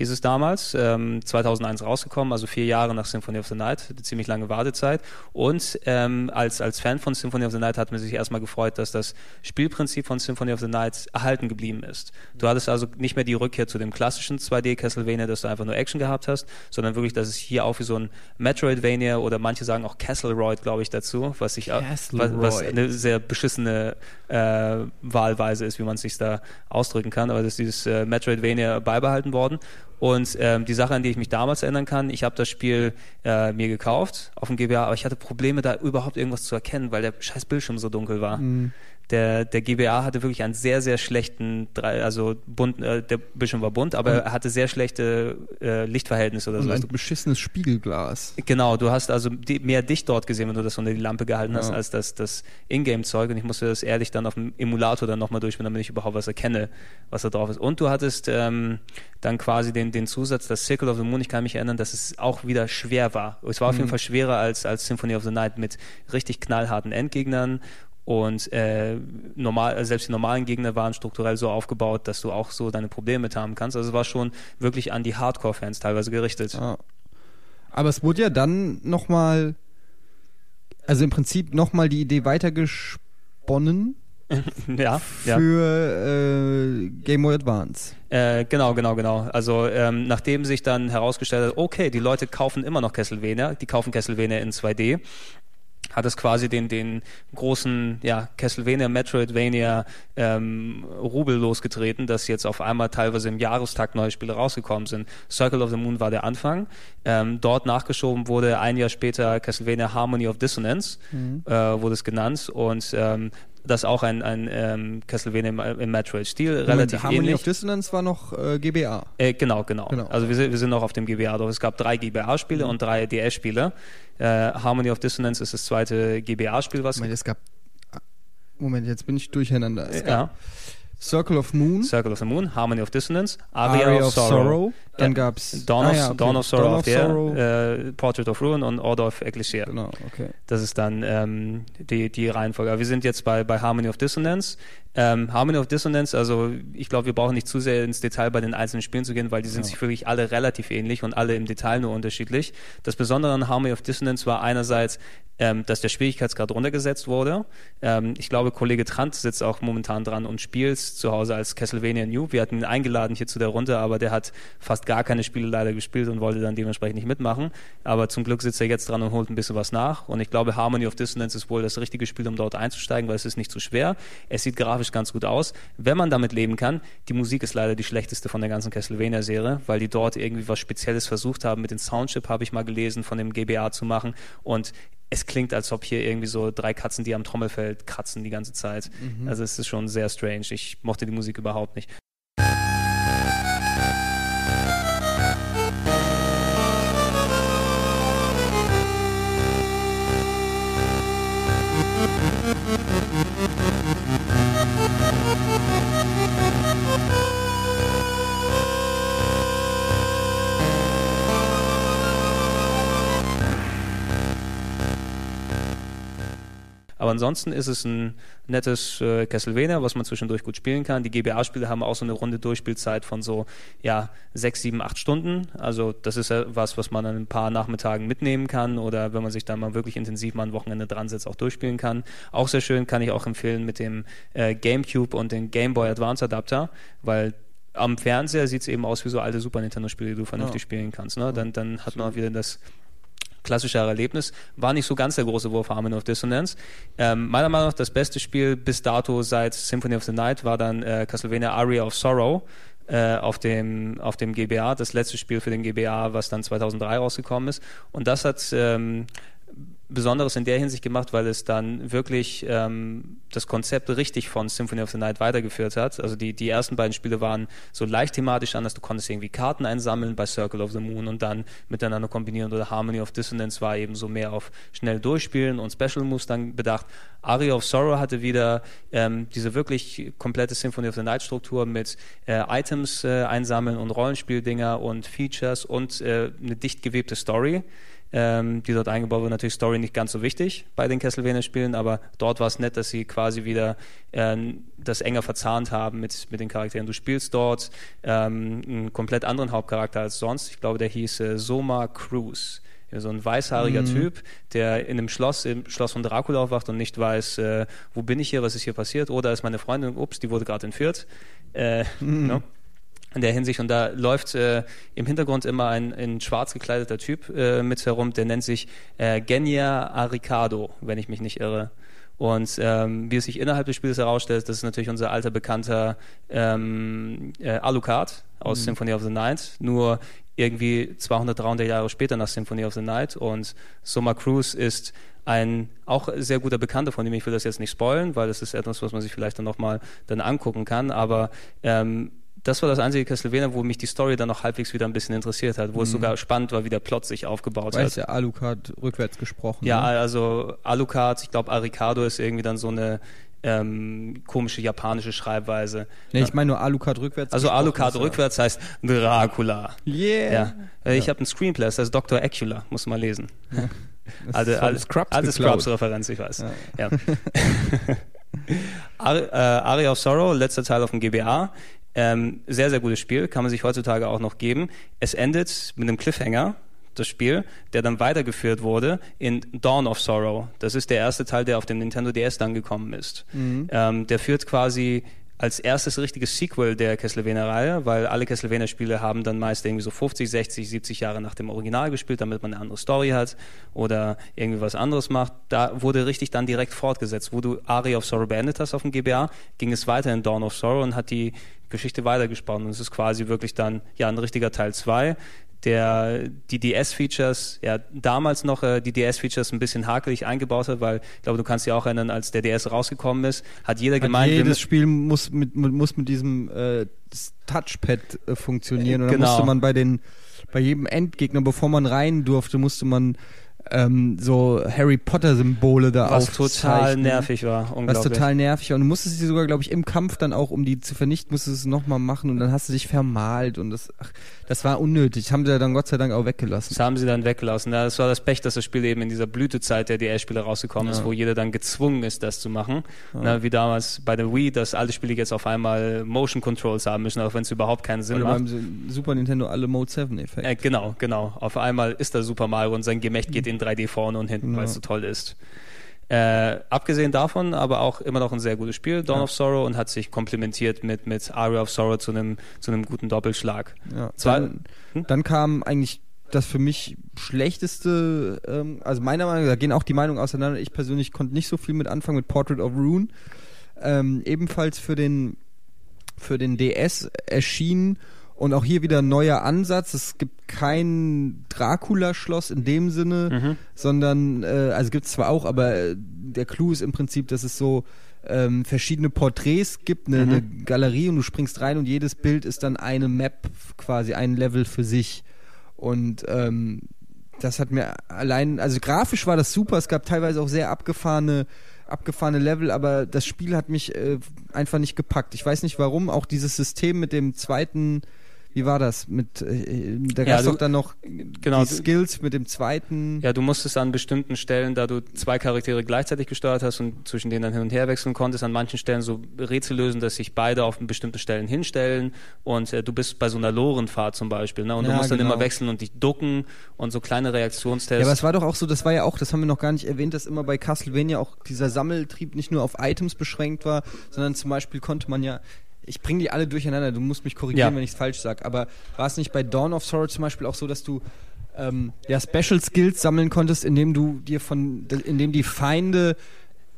hieß es damals, ähm, 2001 rausgekommen, also vier Jahre nach Symphony of the Night, eine ziemlich lange Wartezeit. Und ähm, als, als Fan von Symphony of the Night hat man sich erstmal gefreut, dass das Spielprinzip von Symphony of the Night erhalten geblieben ist. Du hattest also nicht mehr die Rückkehr zu dem klassischen 2D Castlevania, dass du einfach nur Action gehabt hast, sondern wirklich, dass es hier auch wie so ein Metroidvania oder manche sagen auch Castleroid, glaube ich, dazu, was sich was, was eine sehr beschissene äh, Wahlweise ist, wie man es sich da ausdrücken kann, aber dass dieses äh, Metroidvania beibehalten worden. Und ähm, die Sache, an die ich mich damals erinnern kann, ich habe das Spiel äh, mir gekauft auf dem GBA, aber ich hatte Probleme, da überhaupt irgendwas zu erkennen, weil der scheiß Bildschirm so dunkel war. Mhm der, der GBA hatte wirklich einen sehr, sehr schlechten, also bunt, äh, der Bildschirm war bunt, aber er hatte sehr schlechte äh, Lichtverhältnisse oder so. Ein beschissenes Spiegelglas. Genau, du hast also die, mehr Dicht dort gesehen, wenn du das unter die Lampe gehalten hast, ja. als das, das Ingame-Zeug. Und ich musste das ehrlich dann auf dem Emulator dann nochmal durchspielen, damit ich überhaupt was erkenne, was da drauf ist. Und du hattest ähm, dann quasi den, den Zusatz, das Circle of the Moon, ich kann mich erinnern, dass es auch wieder schwer war. Es war auf jeden mhm. Fall schwerer als, als Symphony of the Night mit richtig knallharten Endgegnern und äh, normal, äh, selbst die normalen Gegner waren strukturell so aufgebaut, dass du auch so deine Probleme mit haben kannst. Also es war schon wirklich an die Hardcore-Fans teilweise gerichtet. Ja. Aber es wurde ja dann nochmal, also im Prinzip nochmal die Idee weitergesponnen ja, ja. für äh, Game Boy Advance. Äh, genau, genau, genau. Also ähm, nachdem sich dann herausgestellt hat, okay, die Leute kaufen immer noch Castlevania, die kaufen Castlevania in 2D, hat es quasi den, den großen ja, Castlevania, Metroidvania ähm, Rubel losgetreten, dass jetzt auf einmal teilweise im Jahrestag neue Spiele rausgekommen sind. Circle of the Moon war der Anfang. Ähm, dort nachgeschoben wurde ein Jahr später Castlevania Harmony of Dissonance, mhm. äh, wurde es genannt. Und ähm, das auch ein, ein ähm, Castlevania im, im Metroid-Stil, relativ Harmony ähnlich. of Dissonance war noch äh, GBA. Äh, genau, genau, Genau. Also wir sind, wir sind noch auf dem GBA drauf. Es gab drei GBA-Spiele Mhm. und drei DS-Spiele. Äh, Harmony of Dissonance ist das zweite GBA-Spiel, was Moment, es gab. Moment, jetzt bin ich durcheinander. Es ja, Circle of Moon, Circle of the Moon, Harmony of Dissonance, Aria, Aria of, Sorrow, dann Ja. gab's Dawn of, ah, ja, okay. Dawn of Sorrow Dawn of der, Sorrow. äh, Portrait of Ruin und Order of Ecclesia. Genau, okay. Das ist dann ähm, die, die Reihenfolge. Aber wir sind jetzt bei, bei Harmony of Dissonance. Ähm, Harmony of Dissonance, also ich glaube, wir brauchen nicht zu sehr ins Detail bei den einzelnen Spielen zu gehen, weil die sind sich wirklich alle relativ ähnlich und alle im Detail nur unterschiedlich. Das Besondere an Harmony of Dissonance war einerseits, ähm, dass der Schwierigkeitsgrad runtergesetzt wurde. Ähm, ich glaube, Kollege Trant sitzt auch momentan dran und spielt zu Hause als Castlevania New. Wir hatten ihn eingeladen hier zu der Runde, aber der hat fast gar keine Spiele leider gespielt und wollte dann dementsprechend nicht mitmachen. Aber zum Glück sitzt er jetzt dran und holt ein bisschen was nach. Und ich glaube, Harmony of Dissonance ist wohl das richtige Spiel, um dort einzusteigen, weil es ist nicht zu schwer. Es sieht grafisch ganz gut aus. Wenn man damit leben kann, die Musik ist leider die schlechteste von der ganzen Castlevania-Serie, weil die dort irgendwie was Spezielles versucht haben. Mit dem Soundchip habe ich mal gelesen, von dem GBA zu machen. Und es klingt, als ob hier irgendwie so drei Katzen, die am Trommelfell kratzen die ganze Zeit. Also es ist schon sehr strange. Ich mochte die Musik überhaupt nicht. Aber ansonsten ist es ein nettes äh, Castlevania, was man zwischendurch gut spielen kann. Die GBA-Spiele haben auch so eine runde Durchspielzeit von so ja sechs, sieben, acht Stunden. Also das ist ja was, was man an ein paar Nachmittagen mitnehmen kann oder wenn man sich dann mal wirklich intensiv mal ein Wochenende dran setzt, auch durchspielen kann. Auch sehr schön kann ich auch empfehlen mit dem äh, GameCube und dem Game Boy Advance Adapter, weil am Fernseher sieht es eben aus wie so alte Super Nintendo-Spiele, die du vernünftig Ja. spielen kannst. Ne? Dann, dann hat man auch wieder das klassischere Erlebnis. War nicht so ganz der große Wurf Harmony of Dissonance. Ähm, meiner Meinung nach das beste Spiel bis dato seit Symphony of the Night war dann äh, Castlevania Aria of Sorrow äh, auf, dem, auf dem GBA, das letzte Spiel für den GBA, was dann 2003 rausgekommen ist. Und das hat ähm, Besonderes in der Hinsicht gemacht, weil es dann wirklich ähm, das Konzept richtig von Symphony of the Night weitergeführt hat. Also die, die ersten beiden Spiele waren so leicht thematisch anders. Du konntest irgendwie Karten einsammeln bei Circle of the Moon und dann miteinander kombinieren. Oder Harmony of Dissonance war eben so mehr auf schnell durchspielen und Special Moves dann bedacht. Aria of Sorrow hatte wieder ähm, diese wirklich komplette Symphony of the Night Struktur mit äh, Items äh, einsammeln und Rollenspieldinger und Features und äh, eine dicht gewebte Story ähm, die dort eingebaut wurde. Natürlich Story nicht ganz so wichtig bei den Castlevania-Spielen, aber dort war es nett, dass sie quasi wieder ähm, das enger verzahnt haben mit, mit den Charakteren. Du spielst dort ähm, einen komplett anderen Hauptcharakter als sonst. Ich glaube, der hieß äh, Soma Cruz. So ein weißhaariger Typ, der in einem Schloss, im Schloss von Dracula aufwacht und nicht weiß, äh, wo bin ich hier, was ist hier passiert, oder ist meine Freundin, ups, die wurde gerade entführt. Äh, ne? In der Hinsicht. Und da läuft äh, im Hintergrund immer ein in schwarz gekleideter Typ äh, mit herum, der nennt sich äh, Genia Aricado, wenn ich mich nicht irre. Und ähm, wie es sich innerhalb des Spiels herausstellt, das ist natürlich unser alter bekannter ähm, äh, Alucard aus Symphony of the Night, nur irgendwie 200, 300 Jahre später nach Symphony of the Night. Und Soma Cruz ist ein auch sehr guter Bekannter von ihm. Ich will das jetzt nicht spoilen, weil das ist etwas, was man sich vielleicht dann nochmal dann angucken kann. Aber ähm, das war das einzige Castlevania, wo mich die Story dann noch halbwegs wieder ein bisschen interessiert hat, wo es sogar spannend war, wie der Plot sich aufgebaut Weiß hat. ja Alucard rückwärts gesprochen. Ja, ne? also Alucard, ich glaube Arikado ist irgendwie dann so eine ähm, komische japanische Schreibweise. Nee, ich meine nur Alucard rückwärts Also Alucard ja- rückwärts heißt Dracula. Yeah. Ja. Äh, Ich habe einen Screenplay, das heißt Dr. Acula, muss man lesen. Ist von alte, Scrubs geklaut. Scrubs-Referenz, ich weiß. Ja. Äh, Aria of Sorrow, letzter Teil auf dem GBA. Ähm, sehr, sehr gutes Spiel, kann man sich heutzutage auch noch geben. Es endet mit einem Cliffhanger, das Spiel, der dann weitergeführt wurde in Dawn of Sorrow. Das ist der erste Teil, der auf dem Nintendo DS dann gekommen ist. Ähm, der führt quasi als erstes richtiges Sequel der Castlevania-Reihe, weil alle Castlevania-Spiele haben dann meist irgendwie so 50, 60, 70 Jahre nach dem Original gespielt, damit man eine andere Story hat oder irgendwie was anderes macht. Da wurde richtig dann direkt fortgesetzt. Wo du Aria of Sorrow beendet hast auf dem GBA, ging es weiter in Dawn of Sorrow und hat die Geschichte weitergesponnen. Und es ist quasi wirklich dann ja ein richtiger Teil 2 der die DS-Features, ja damals noch äh, die DS-Features ein bisschen hakelig eingebaut hat, weil ich glaube, du kannst dich auch erinnern, als der DS rausgekommen ist, hat jeder Hat gemeint, jedes Spiel muss mit, muss mit diesem äh, Touchpad äh, funktionieren. Und dann genau. musste man bei den bei jedem Endgegner, bevor man rein durfte, musste man ähm, so Harry Potter Symbole da was total nervig war, Was total nervig war. Und du musstest sie sogar, glaube ich, im Kampf dann auch, um die zu vernichten, musstest du es nochmal machen und dann hast du dich vermalt und das, ach, das war unnötig. Haben sie ja dann Gott sei Dank auch weggelassen. Das haben sie dann weggelassen. Ja, Das war das Pech, dass das Spiel eben in dieser Blütezeit der DS-Spiele rausgekommen ist, Ja. wo jeder dann gezwungen ist, das zu machen. Na, wie damals bei der Wii, dass alle Spiele jetzt auf einmal Motion Controls haben müssen, auch wenn es überhaupt keinen Sinn Oder macht. beim Super Nintendo alle Mode 7 Effekte. Äh, genau, genau. Auf einmal ist da Super Mario und sein Gemächt geht in 3D vorne und hinten, Ja. weil es so toll ist. Äh, abgesehen davon, aber auch immer noch ein sehr gutes Spiel, Dawn Ja. of Sorrow, und hat sich komplementiert mit, mit Aria of Sorrow zu einem zu einem guten Doppelschlag. Ja, Zwei- dann, Hm? dann kam eigentlich das für mich schlechteste, ähm, also meiner Meinung nach, da gehen auch die Meinungen auseinander. Ich persönlich konnte nicht so viel mit anfangen mit Portrait of Rune. Ähm, ebenfalls für den, für den DS erschienen und auch hier wieder ein neuer Ansatz. Es gibt kein Dracula-Schloss in dem Sinne, Mhm. sondern, äh, also gibt es zwar auch, aber äh, der Clou ist im Prinzip, dass es so ähm, verschiedene Porträts gibt, eine, Mhm. eine Galerie und du springst rein und jedes Bild ist dann eine Map, quasi ein Level für sich. Und ähm, das hat mir allein, also grafisch war das super, es gab teilweise auch sehr abgefahrene abgefahrene Level, aber das Spiel hat mich äh, einfach nicht gepackt. Ich weiß nicht warum, auch dieses System mit dem zweiten, wie war das? Mit, äh, da Ja, gab es du- doch dann noch genau, die du- Skills mit dem zweiten. Ja, du musstest an bestimmten Stellen, da du zwei Charaktere gleichzeitig gesteuert hast und zwischen denen dann hin und her wechseln konntest, an manchen Stellen so Rätsel lösen, dass sich beide auf bestimmten Stellen hinstellen und äh, du bist bei so einer Lorenfahrt zum Beispiel, ne? Und du Ja, musst dann genau. immer wechseln und dich ducken und so kleine Ja, Reaktionstests. aber es war doch auch so, das war ja auch, das haben wir noch gar nicht erwähnt, dass immer bei Castlevania auch dieser Sammeltrieb nicht nur auf Items beschränkt war, sondern zum Beispiel konnte man ja, ich bringe die alle durcheinander, du musst mich korrigieren, Ja. wenn ich es falsch sage, aber war es nicht bei Dawn of Sorrow zum Beispiel auch so, dass du ähm, ja, Special Skills sammeln konntest, indem du dir von, indem die Feinde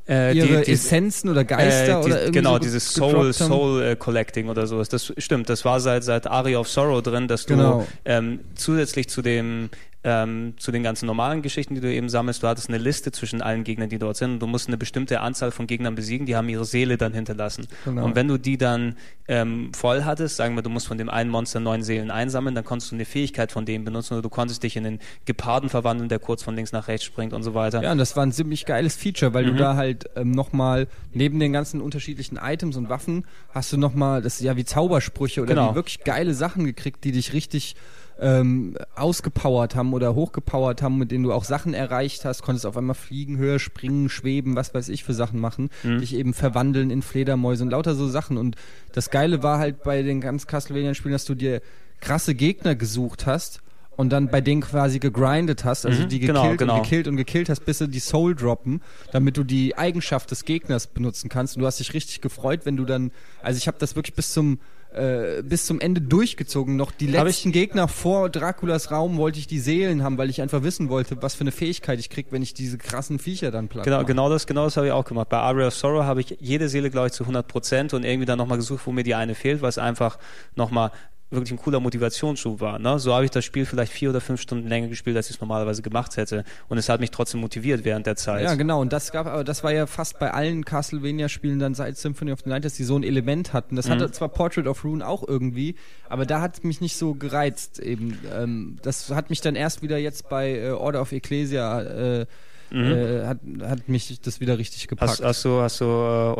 äh, ihre die, die, Essenzen oder Geister äh, die, oder genau so dieses Soul? Soul äh, Collecting oder sowas. Das stimmt. Das war seit seit Aria of Sorrow drin, dass du Genau. ähm, zusätzlich zu dem ähm, zu den ganzen normalen Geschichten, die du eben sammelst, du hattest eine Liste zwischen allen Gegnern, die dort sind und du musst eine bestimmte Anzahl von Gegnern besiegen, die haben ihre Seele dann hinterlassen. Genau. Und wenn du die dann ähm, voll hattest, sagen wir, du musst von dem einen Monster neun Seelen einsammeln, dann konntest du eine Fähigkeit von dem benutzen oder du konntest dich in den Geparden verwandeln, der kurz von links nach rechts springt und so weiter. Ja, und das war ein ziemlich geiles Feature, weil Mhm. du da halt ähm, nochmal neben den ganzen unterschiedlichen Items und Waffen hast du nochmal, das ist ja wie Zaubersprüche oder Genau. wie wirklich geile Sachen gekriegt, die dich richtig ähm, ausgepowert haben oder hochgepowert haben, mit denen du auch Sachen erreicht hast, konntest auf einmal fliegen, höher springen, schweben, was weiß ich für Sachen machen, Mhm. dich eben verwandeln in Fledermäuse und lauter so Sachen. Und das Geile war halt bei den ganzen Castlevania-Spielen, dass du dir krasse Gegner gesucht hast und dann bei denen quasi gegrindet hast, also Mhm, die genau, gekillt genau. und gekillt und gekillt hast, bis sie die Soul droppen, damit du die Eigenschaft des Gegners benutzen kannst. Und du hast dich richtig gefreut, wenn du dann, also ich habe das wirklich bis zum äh, bis zum Ende durchgezogen. Noch die Hab letzten Gegner vor Draculas Raum wollte ich die Seelen haben, weil ich einfach wissen wollte, was für eine Fähigkeit ich krieg, wenn ich diese krassen Viecher dann platt Genau, mache. genau das, genau das habe ich auch gemacht. Bei Aria of Sorrow habe ich jede Seele, glaube ich, zu 100 Prozent und irgendwie dann nochmal gesucht, wo mir die eine fehlt, weil es einfach nochmal wirklich ein cooler Motivationsschub war. Ne? So habe ich das Spiel vielleicht vier oder fünf Stunden länger gespielt, als ich es normalerweise gemacht hätte. Und es hat mich trotzdem motiviert während der Zeit. Ja, genau. Und das gab, aber das war ja fast bei allen Castlevania-Spielen dann seit Symphony of the Night, dass die so ein Element hatten. Das hatte zwar Portrait of Rune auch irgendwie, aber da hat es mich nicht so gereizt eben. Ähm, das hat mich dann erst wieder jetzt bei äh, Order of Ecclesia äh, äh, hat, hat mich das wieder richtig gepackt. Hast, hast du, hast du, äh,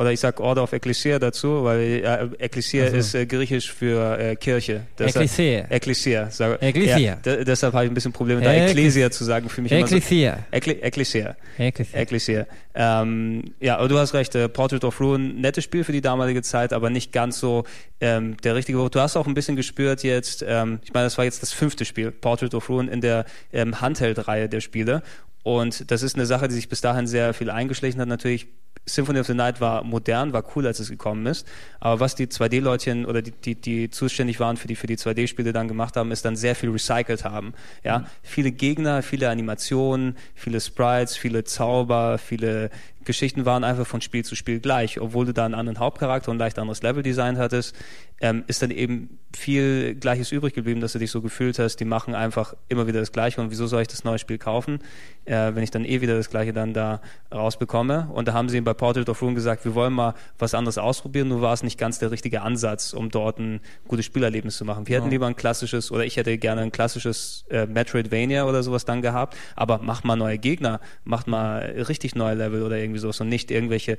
oder ich sag Order of Ecclesia dazu, weil äh, Ecclesia Also. ist äh, griechisch für äh, Kirche. Deshalb- Ecclesia. Ecclesia. Sag, Ecclesia. Ja, de- deshalb habe ich ein bisschen Probleme, da Ecclesi- Ecclesia zu sagen, für mich immer so. Ecclesia. Ecclesia. Ecclesia. Ecclesia. Ähm, ja, aber du hast recht, äh, Portrait of Ruin, nettes Spiel für die damalige Zeit, aber nicht ganz so ähm, der richtige Wort. Du hast auch ein bisschen gespürt jetzt, ähm, ich meine, das war jetzt das fünfte Spiel, Portrait of Ruin in der ähm, Handheld-Reihe der Spiele. Und das ist eine Sache, die sich bis dahin sehr viel eingeschlichen hat. Natürlich, Symphony of the Night war modern, war cool, als es gekommen ist. Aber was die 2D-Leutchen oder die, die, die zuständig waren für die, für die 2D-Spiele dann gemacht haben, ist dann sehr viel recycelt haben. Ja, viele Gegner, viele Animationen, viele Sprites, viele Zauber, viele Geschichten waren einfach von Spiel zu Spiel gleich. Obwohl du da einen anderen Hauptcharakter und leicht anderes Leveldesign hattest, ähm, ist dann eben viel Gleiches übrig geblieben, dass du dich so gefühlt hast, die machen einfach immer wieder das Gleiche und wieso soll ich das neue Spiel kaufen, äh, wenn ich dann eh wieder das Gleiche dann da rausbekomme. Und da haben sie bei Portrait of Ruin gesagt, wir wollen mal was anderes ausprobieren, nur war es nicht ganz der richtige Ansatz, um dort ein gutes Spielerlebnis zu machen. Wir hätten lieber ein klassisches, oder ich hätte gerne ein klassisches äh, Metroidvania oder sowas dann gehabt, aber macht mal neue Gegner, macht mal richtig neue Level oder irgendwie sowas und nicht irgendwelche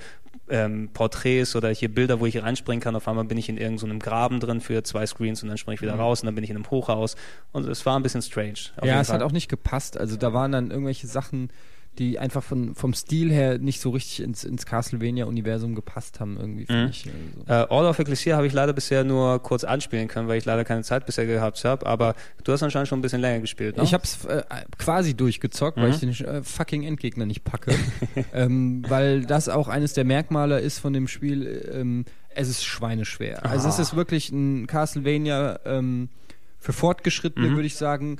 ähm, Porträts oder hier Bilder, wo ich reinspringen kann. Auf einmal bin ich in irgendeinem so einem Graben drin für zwei Screens und dann springe ich wieder raus und dann bin ich in einem Hochhaus. Und es war ein bisschen strange. Ja, es Fall. hat auch nicht gepasst. Also da waren dann irgendwelche Sachen, die einfach von, vom Stil her nicht so richtig ins, ins Castlevania-Universum gepasst haben, irgendwie, Mhm. ich. Also. Äh, Order of Ecclesia habe ich leider bisher nur kurz anspielen können, weil ich leider keine Zeit bisher gehabt habe. Aber du hast anscheinend schon ein bisschen länger gespielt, ne? Ich habe es äh, quasi durchgezockt, weil Mhm. ich den äh, fucking Endgegner nicht packe. ähm, weil das auch eines der Merkmale ist von dem Spiel. Ähm, es ist schweineschwer. Also es Ah. ist wirklich ein Castlevania ähm, für Fortgeschrittene, Mhm. würde ich sagen,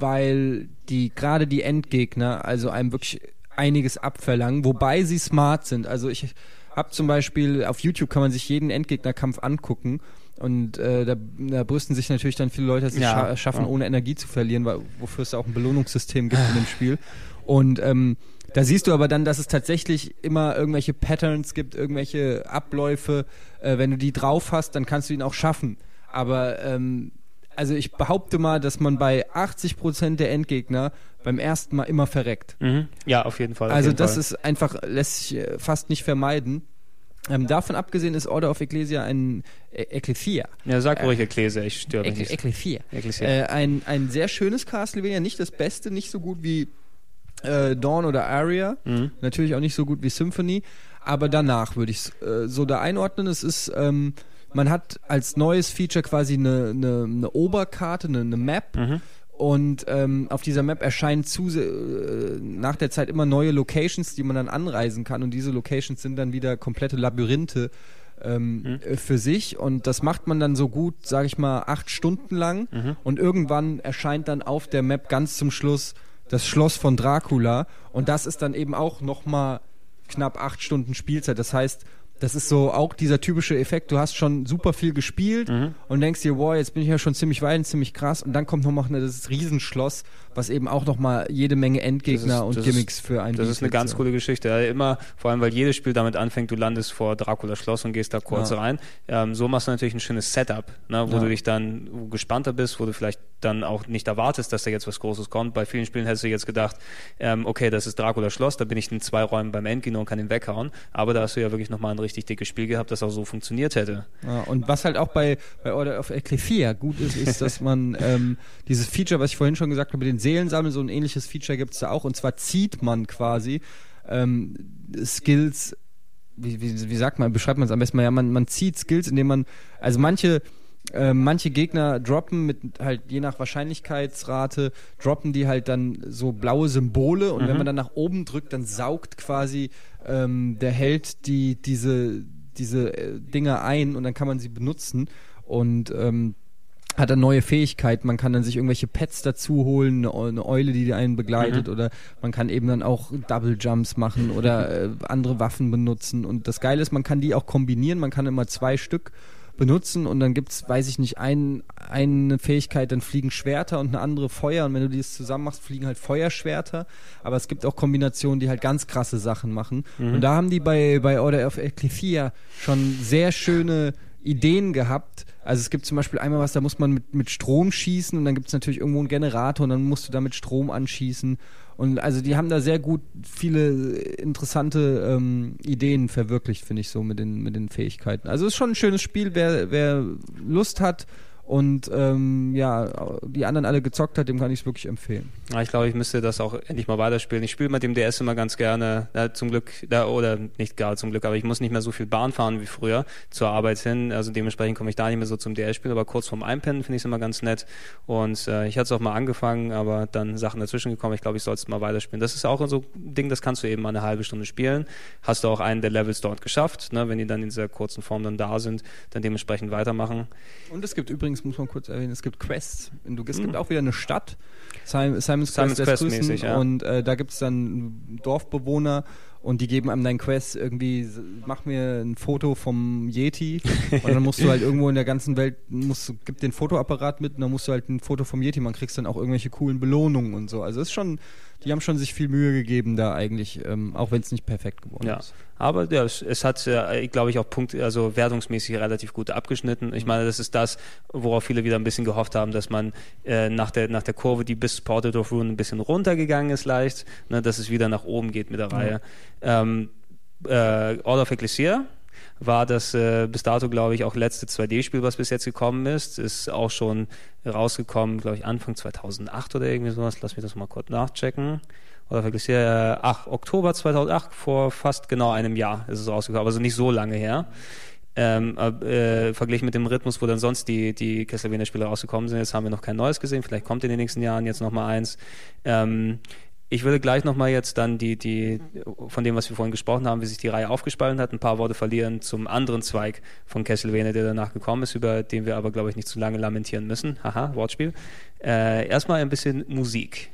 weil die gerade die Endgegner also einem wirklich einiges abverlangen, wobei sie smart sind. Also ich habe zum Beispiel auf YouTube kann man sich jeden Endgegnerkampf angucken. Und äh, da, da brüsten sich natürlich dann viele Leute, dass sie Ja, scha schaffen, ja. ohne Energie zu verlieren, weil, wofür es da auch ein Belohnungssystem gibt in dem Spiel. Und ähm, da siehst du aber dann, dass es tatsächlich immer irgendwelche Patterns gibt, irgendwelche Abläufe. Äh, wenn du die drauf hast, dann kannst du ihn auch schaffen. Aber ähm, also ich behaupte mal, dass man bei 80% der Endgegner beim ersten Mal immer verreckt. mhm. Ja, auf jeden Fall. auf Also jeden das Fall. ist einfach, lässt sich äh, fast nicht vermeiden. Ähm, davon abgesehen ist Order of Ecclesia ein äh, Ecclesia. Ja, sag ruhig Ecclesia, ich störe mich nicht. Ecclesia. Ecclesia. Äh, ein, ein sehr schönes Castlevania, nicht das Beste, nicht so gut wie äh, Dawn oder Aria, Mhm. natürlich auch nicht so gut wie Symphony, aber danach würde ich es äh, so da einordnen. Es ist, ähm, man hat als neues Feature quasi eine, eine, eine Oberkarte, eine, eine Map. Mhm. Und ähm, auf dieser Map erscheinen zu, äh, nach der Zeit immer neue Locations, die man dann anreisen kann. Und diese Locations sind dann wieder komplette Labyrinthe ähm, äh, für sich. Und das macht man dann so gut, sage ich mal, acht Stunden lang. Und irgendwann erscheint dann auf der Map ganz zum Schluss das Schloss von Dracula. Und das ist dann eben auch nochmal knapp acht Stunden Spielzeit. Das heißt, das ist so auch dieser typische Effekt. Du hast schon super viel gespielt und denkst dir, wow, jetzt bin ich ja schon ziemlich weit und ziemlich krass. Und dann kommt noch mal das Riesenschloss, was eben auch noch mal jede Menge Endgegner ist- und Gimmicks ist- für einen Das ist eine ganz coole Geschichte. Ja, Immer, vor allem, weil jedes Spiel damit anfängt, du landest vor Dracula Schloss und gehst da kurz Ja. rein. Ähm, so machst du natürlich ein schönes Setup, ne, wo Ja. du dich dann gespannter bist, wo du vielleicht dann auch nicht erwartest, dass da jetzt was Großes kommt. Bei vielen Spielen hättest du jetzt gedacht, ähm, okay, das ist Dracula Schloss, da bin ich in zwei Räumen beim Endgegner und kann ihn weghauen. Aber da hast du ja wirklich nochmal ein richtig dickes Spiel gehabt, das auch so funktioniert hätte. Ja, und was halt auch bei, bei Order of Ecclesia gut ist, ist, dass man ähm, dieses Feature, was ich vorhin schon gesagt habe, mit den Seelensammeln, so ein ähnliches Feature gibt es da auch. Und zwar zieht man quasi ähm, Skills, wie, wie, wie sagt man, beschreibt man es am besten mal, ja, man, man zieht Skills, indem man, also manche äh, manche Gegner droppen mit halt je nach Wahrscheinlichkeitsrate, droppen die halt dann so blaue Symbole. Und wenn man dann nach oben drückt, dann saugt quasi ähm, der Held die, diese, diese äh, Dinge ein und dann kann man sie benutzen. Und ähm, hat dann neue Fähigkeiten. Man kann dann sich irgendwelche Pets dazu holen, eine, Eu- eine Eule, die einen begleitet, oder man kann eben dann auch Double Jumps machen oder äh, andere Waffen benutzen. Und das Geile ist, man kann die auch kombinieren. Man kann immer zwei Stück benutzen und dann gibt's, weiß ich nicht, ein, eine Fähigkeit, dann fliegen Schwerter und eine andere Feuer und wenn du dieses zusammen machst, fliegen halt Feuerschwerter, aber es gibt auch Kombinationen, die halt ganz krasse Sachen machen und da haben die bei, bei Order of Ecclesia schon sehr schöne Ideen gehabt. Also es gibt zum Beispiel einmal was, da muss man mit, mit Strom schießen und dann gibt es natürlich irgendwo einen Generator und dann musst du damit Strom anschießen. Und also die haben da sehr gut viele interessante ähm, Ideen verwirklicht, finde ich so, mit den, mit den Fähigkeiten. Also es ist schon ein schönes Spiel, wer, wer Lust hat und ähm, ja, die anderen alle gezockt hat, dem kann ich es wirklich empfehlen. Ja, ich glaube, ich müsste das auch endlich mal weiterspielen. Ich spiele mit dem DS immer ganz gerne, ja, zum Glück, ja, oder nicht gar zum Glück, aber ich muss nicht mehr so viel Bahn fahren wie früher zur Arbeit hin. Also dementsprechend komme ich da nicht mehr so zum DS-Spielen, aber kurz vorm Einpennen finde ich es immer ganz nett. Und äh, ich hatte es auch mal angefangen, aber dann Sachen dazwischen gekommen. Ich glaube, ich soll es mal weiterspielen. Das ist auch so ein Ding, das kannst du eben mal eine halbe Stunde spielen. Hast du auch einen der Levels dort geschafft, ne? wenn die dann in dieser kurzen Form dann da sind, dann dementsprechend weitermachen. Und es gibt übrigens, muss man kurz erwähnen, es gibt Quests. Es gibt mhm. auch wieder eine Stadt, Simon's, Simon's Quest, Quest mäßig, ja. und äh, da gibt es dann Dorfbewohner und die geben einem dein Quest irgendwie, mach mir ein Foto vom Yeti und dann musst du halt irgendwo in der ganzen Welt, musst, gib den Fotoapparat mit und dann musst du halt ein Foto vom Yeti, man kriegst dann auch irgendwelche coolen Belohnungen und so. Also es ist schon, die haben schon sich viel Mühe gegeben da eigentlich, ähm, auch wenn es nicht perfekt geworden ja. ist. Aber ja, es, es hat, äh, glaube ich, auch Punkt, also wertungsmäßig relativ gut abgeschnitten. Ich meine, das ist das, worauf viele wieder ein bisschen gehofft haben, dass man äh, nach, der, nach der Kurve, die bis Portrait of Ruin ein bisschen runtergegangen ist leicht, ne, dass es wieder nach oben geht mit der Reihe. Ähm, äh, Order of Ecclesia war das äh, bis dato, glaube ich, auch letzte 2D-Spiel, was bis jetzt gekommen ist. Ist auch schon rausgekommen, glaube ich, Anfang 2008 oder irgendwie sowas. Lass mich das mal kurz nachchecken. Oder wirklich, äh, ach, Oktober 2008, vor fast genau einem Jahr ist es rausgekommen, also nicht so lange her. Ähm, äh, verglichen mit dem Rhythmus, wo dann sonst die, die Castlevania-Spiele rausgekommen sind. Jetzt haben wir noch kein neues gesehen, vielleicht kommt in den nächsten Jahren jetzt nochmal eins. Ähm, ich würde gleich nochmal jetzt dann die, die, von dem, was wir vorhin gesprochen haben, wie sich die Reihe aufgespalten hat, ein paar Worte verlieren zum anderen Zweig von Castlevania, der danach gekommen ist, über den wir aber, glaube ich, nicht zu lange lamentieren müssen. Haha, Wortspiel. Äh, erstmal ein bisschen Musik.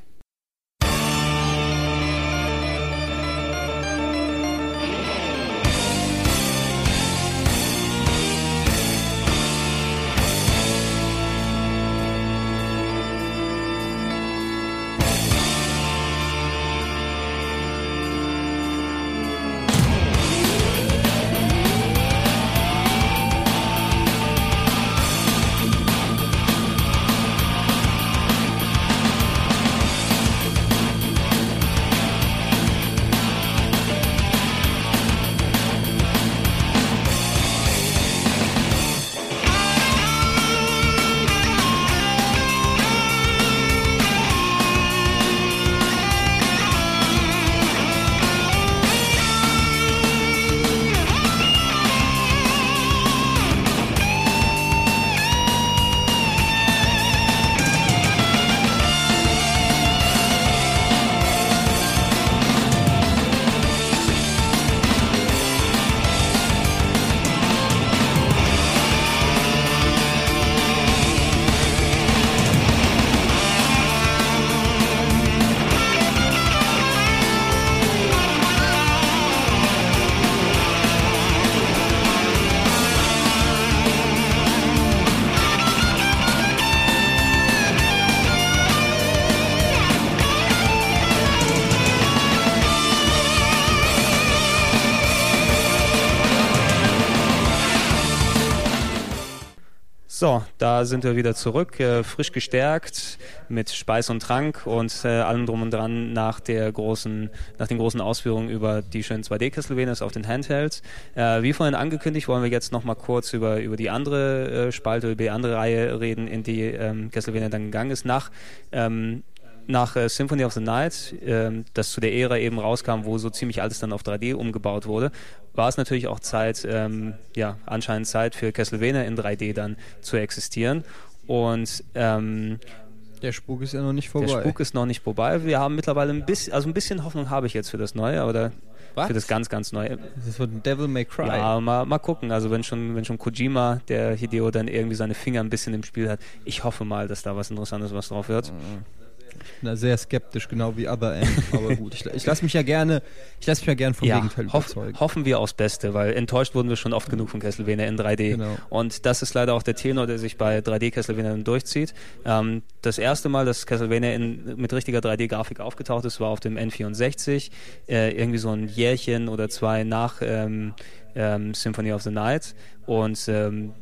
Da sind wir wieder zurück, äh, frisch gestärkt mit Speis und Trank und äh, allem drum und dran nach der großen, nach den großen Ausführungen über die schönen 2D Castlevanias auf den Handhelds. Äh, wie vorhin angekündigt, wollen wir jetzt noch mal kurz über über die andere äh, Spalte, über die andere Reihe reden, in die ähm, Castlevania dann gegangen ist nach ähm, nach äh, Symphony of the Night, äh, das zu der Ära eben rauskam, wo so ziemlich alles dann auf 3D umgebaut wurde, war es natürlich auch Zeit, ähm, ja, anscheinend Zeit für Castlevania in 3D dann zu existieren. Und ähm, der Spuk ist ja noch nicht vorbei. Der Spuk ist noch nicht vorbei. Wir haben mittlerweile ein bisschen, also ein bisschen Hoffnung habe ich jetzt für das Neue, oder Was? für das ganz, ganz Neue. Das ist von Devil May Cry. Ja, mal, mal gucken. Also wenn schon, wenn schon Kojima, der Hideo, dann irgendwie seine Finger ein bisschen im Spiel hat, ich hoffe mal, dass da was Interessantes was drauf wird. Mhm. Ich bin da sehr skeptisch, genau wie Other M. Aber gut, ich, ich lasse mich ja gerne, ich lasse mich ja gerne vom ja, Gegenteil hoff, überzeugen. Hoffen wir aufs Beste, weil enttäuscht wurden wir schon oft genug von Castlevania in 3D. Genau. Und das ist leider auch der Tenor, der sich bei 3D Castlevania durchzieht. Ähm, das erste Mal, dass Castlevania in, mit richtiger 3D-Grafik aufgetaucht ist, war auf dem N64. Äh, irgendwie so ein Jährchen oder zwei nach ähm, ähm, Symphony of the Night. Und ähm,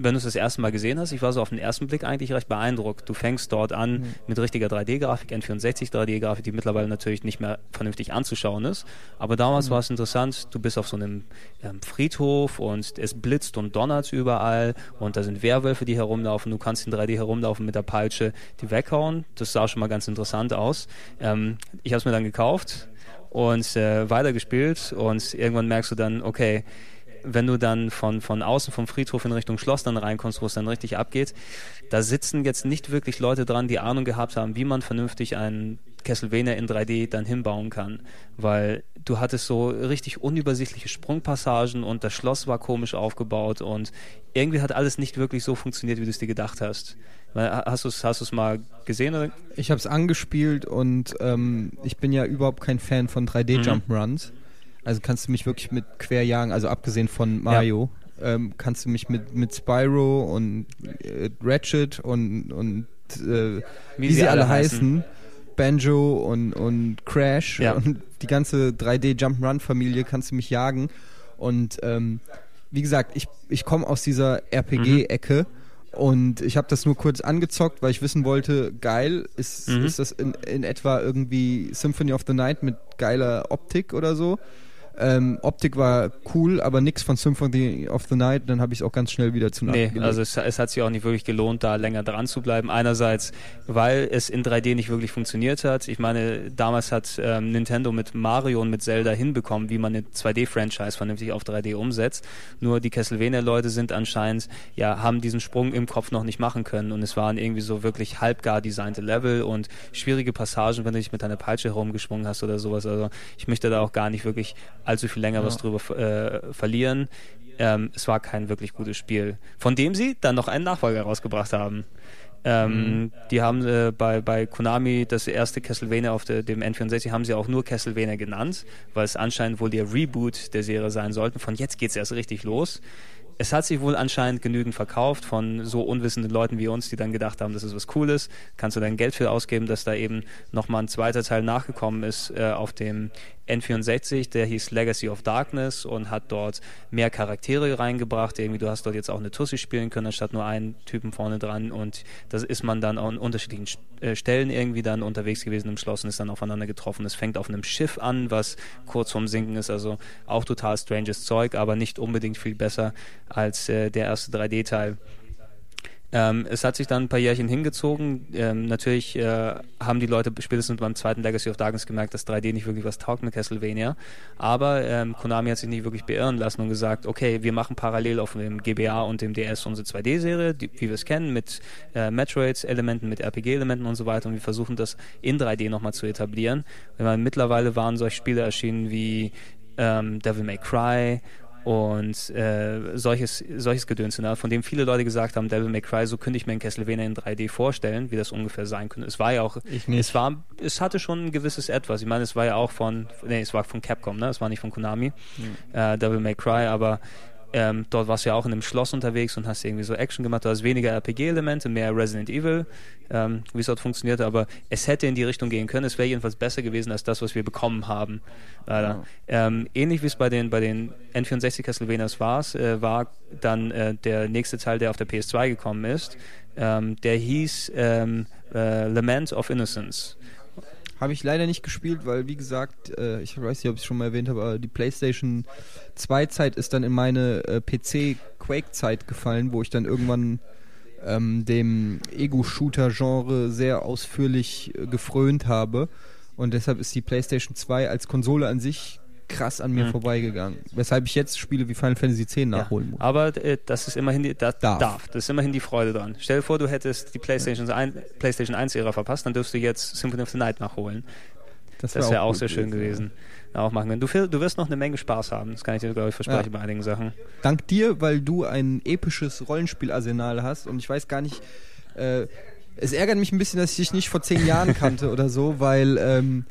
wenn du es das erste Mal gesehen hast, ich war so auf den ersten Blick eigentlich recht beeindruckt. Du fängst dort an mhm. mit richtiger 3D-Grafik, N64 3D-Grafik, die mittlerweile natürlich nicht mehr vernünftig anzuschauen ist. Aber damals mhm. war es interessant, du bist auf so einem ähm, Friedhof und es blitzt und donnert überall und da sind Werwölfe, die herumlaufen. Du kannst in 3D herumlaufen mit der Peitsche, die weghauen. Das sah schon mal ganz interessant aus. Ähm, ich habe es mir dann gekauft und äh, weitergespielt und irgendwann merkst du dann, okay, wenn du dann von, von außen vom Friedhof in Richtung Schloss dann reinkommst, wo es dann richtig abgeht, da sitzen jetzt nicht wirklich Leute dran, die Ahnung gehabt haben, wie man vernünftig einen Castlevania in 3D dann hinbauen kann, weil du hattest so richtig unübersichtliche Sprungpassagen und das Schloss war komisch aufgebaut und irgendwie hat alles nicht wirklich so funktioniert, wie du es dir gedacht hast. Hast du es hast mal gesehen? Oder? Ich habe es angespielt und ähm, ich bin ja überhaupt kein Fan von 3D-Jump-Runs. Mhm. Also kannst du mich wirklich mit querjagen, also abgesehen von Mario, ja. ähm, kannst du mich mit, mit Spyro und äh, Ratchet und, und äh, wie, wie, sie, alle heißen, heißen Banjo und, und Crash ja. und die ganze 3D Jump'n'Run-Familie kannst du mich jagen. Und ähm, wie gesagt, ich, ich komme aus dieser RPG-Ecke. Mhm. Und ich habe das nur kurz angezockt, weil ich wissen wollte, geil, ist, mhm. ist das in, in etwa irgendwie Symphony of the Night mit geiler Optik oder so? Ähm, Optik war cool, aber nichts von Symphony of the Night. Dann habe ich es auch ganz schnell wieder zu Nee, also es, es, hat sich auch nicht wirklich gelohnt, da länger dran zu bleiben. Einerseits, weil es in 3D nicht wirklich funktioniert hat. Ich meine, damals hat ähm, Nintendo mit Mario und mit Zelda hinbekommen, wie man eine 2D-Franchise vernünftig auf 3D umsetzt. Nur die Castlevania-Leute sind anscheinend, ja, haben diesen Sprung im Kopf noch nicht machen können und es waren irgendwie so wirklich halbgar designte Level und schwierige Passagen, wenn du dich mit deiner Peitsche herumgeschwungen hast oder sowas. Also ich möchte da auch gar nicht wirklich allzu viel länger ja. was drüber äh, verlieren. Ähm, es war kein wirklich gutes Spiel, von dem sie dann noch einen Nachfolger rausgebracht haben. Ähm, mhm. Die haben äh, bei, bei Konami das erste Castlevania auf der, dem N64 haben sie auch nur Castlevania genannt, weil es anscheinend wohl der Reboot der Serie sein sollte. Von jetzt geht es erst richtig los es hat sich wohl anscheinend genügend verkauft von so unwissenden Leuten wie uns, die dann gedacht haben, das ist was Cooles, kannst du dein Geld für ausgeben, dass da eben nochmal ein zweiter Teil nachgekommen ist äh, auf dem N64, der hieß Legacy of Darkness und hat dort mehr Charaktere reingebracht. Irgendwie, du hast dort jetzt auch eine Tussi spielen können, anstatt nur einen Typen vorne dran. Und das ist man dann an unterschiedlichen äh, Stellen irgendwie dann unterwegs gewesen im Schloss und ist dann aufeinander getroffen. Es fängt auf einem Schiff an, was kurz vorm Sinken ist, also auch total stranges Zeug, aber nicht unbedingt viel besser als äh, der erste 3D-Teil. Ähm, es hat sich dann ein paar Jährchen hingezogen. Ähm, natürlich äh, haben die Leute spätestens beim zweiten Legacy of Darkness gemerkt, dass 3D nicht wirklich was taugt mit Castlevania. Aber ähm, Konami hat sich nicht wirklich beirren lassen und gesagt, okay, wir machen parallel auf dem GBA und dem DS unsere 2D-Serie, wie wir es kennen, mit äh, Metroids-Elementen, mit RPG-Elementen und so weiter. Und wir versuchen das in 3D nochmal zu etablieren. Meine, mittlerweile waren solche Spiele erschienen wie ähm, Devil May Cry und äh, solches, solches Gedöns, ne? von dem viele Leute gesagt haben, Devil May Cry, so könnte ich mir in Castlevania in 3D vorstellen, wie das ungefähr sein könnte. Es war ja auch, es war, es hatte schon ein gewisses Etwas. Ich meine, es war ja auch von, nee, es war von Capcom, ne? Es war nicht von Konami, mhm. äh, Devil May Cry, aber ähm, dort warst du ja auch in einem Schloss unterwegs und hast irgendwie so Action gemacht. Du hast weniger RPG-Elemente, mehr Resident Evil, ähm, wie es dort funktionierte. Aber es hätte in die Richtung gehen können. Es wäre jedenfalls besser gewesen als das, was wir bekommen haben. Leider. Ja. Ähm, ähnlich wie es bei den, bei den N64 Castlevanias war, äh, war dann äh, der nächste Teil, der auf der PS2 gekommen ist. Ähm, der hieß ähm, äh, Lament of Innocence. Habe ich leider nicht gespielt, weil, wie gesagt, äh, ich weiß nicht, ob ich es schon mal erwähnt habe, aber die PlayStation 2-Zeit ist dann in meine äh, PC-Quake-Zeit gefallen, wo ich dann irgendwann ähm, dem Ego-Shooter-Genre sehr ausführlich äh, gefrönt habe. Und deshalb ist die PlayStation 2 als Konsole an sich krass an mir mhm. vorbeigegangen. Weshalb ich jetzt Spiele wie Final Fantasy X nachholen ja, muss. Aber äh, das ist immerhin die, das darf. darf. Das ist immerhin die Freude dran. Stell dir vor, du hättest die PlayStation, ja. 1, PlayStation 1 Ära verpasst, dann dürfst du jetzt Symphony of the Night nachholen. Das wäre wär auch, auch sehr schön gewesen. Ja. Auch machen. Du, du wirst noch eine Menge Spaß haben. Das kann ich dir, glaube ich, versprechen bei einigen Sachen. Dank dir, weil du ein episches Rollenspielarsenal hast und ich weiß gar nicht, äh, es ärgert mich ein bisschen, dass ich dich nicht vor zehn Jahren kannte oder so, weil ähm,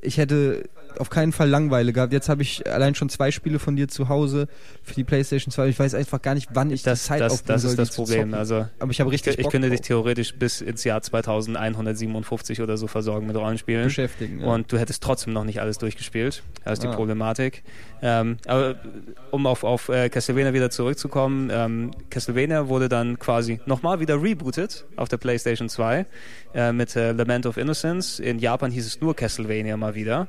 ich hätte auf keinen Fall Langeweile gehabt. Jetzt habe ich allein schon zwei Spiele von dir zu Hause für die PlayStation 2. Ich weiß einfach gar nicht, wann ich das, die Zeit das, das soll, ist das die Problem. Also Aber ich habe richtig ich, ich könnte dich drauf. theoretisch bis ins Jahr 2157 oder so versorgen mit Rollenspielen. beschäftigen. Ja. Und du hättest trotzdem noch nicht alles durchgespielt. Das ist die Ah. Problematik. Ähm, aber um auf, auf äh, Castlevania wieder zurückzukommen, ähm, Castlevania wurde dann quasi nochmal wieder rebootet auf der PlayStation 2 äh, mit äh, Lament of Innocence. In Japan hieß es nur Castlevania mal wieder.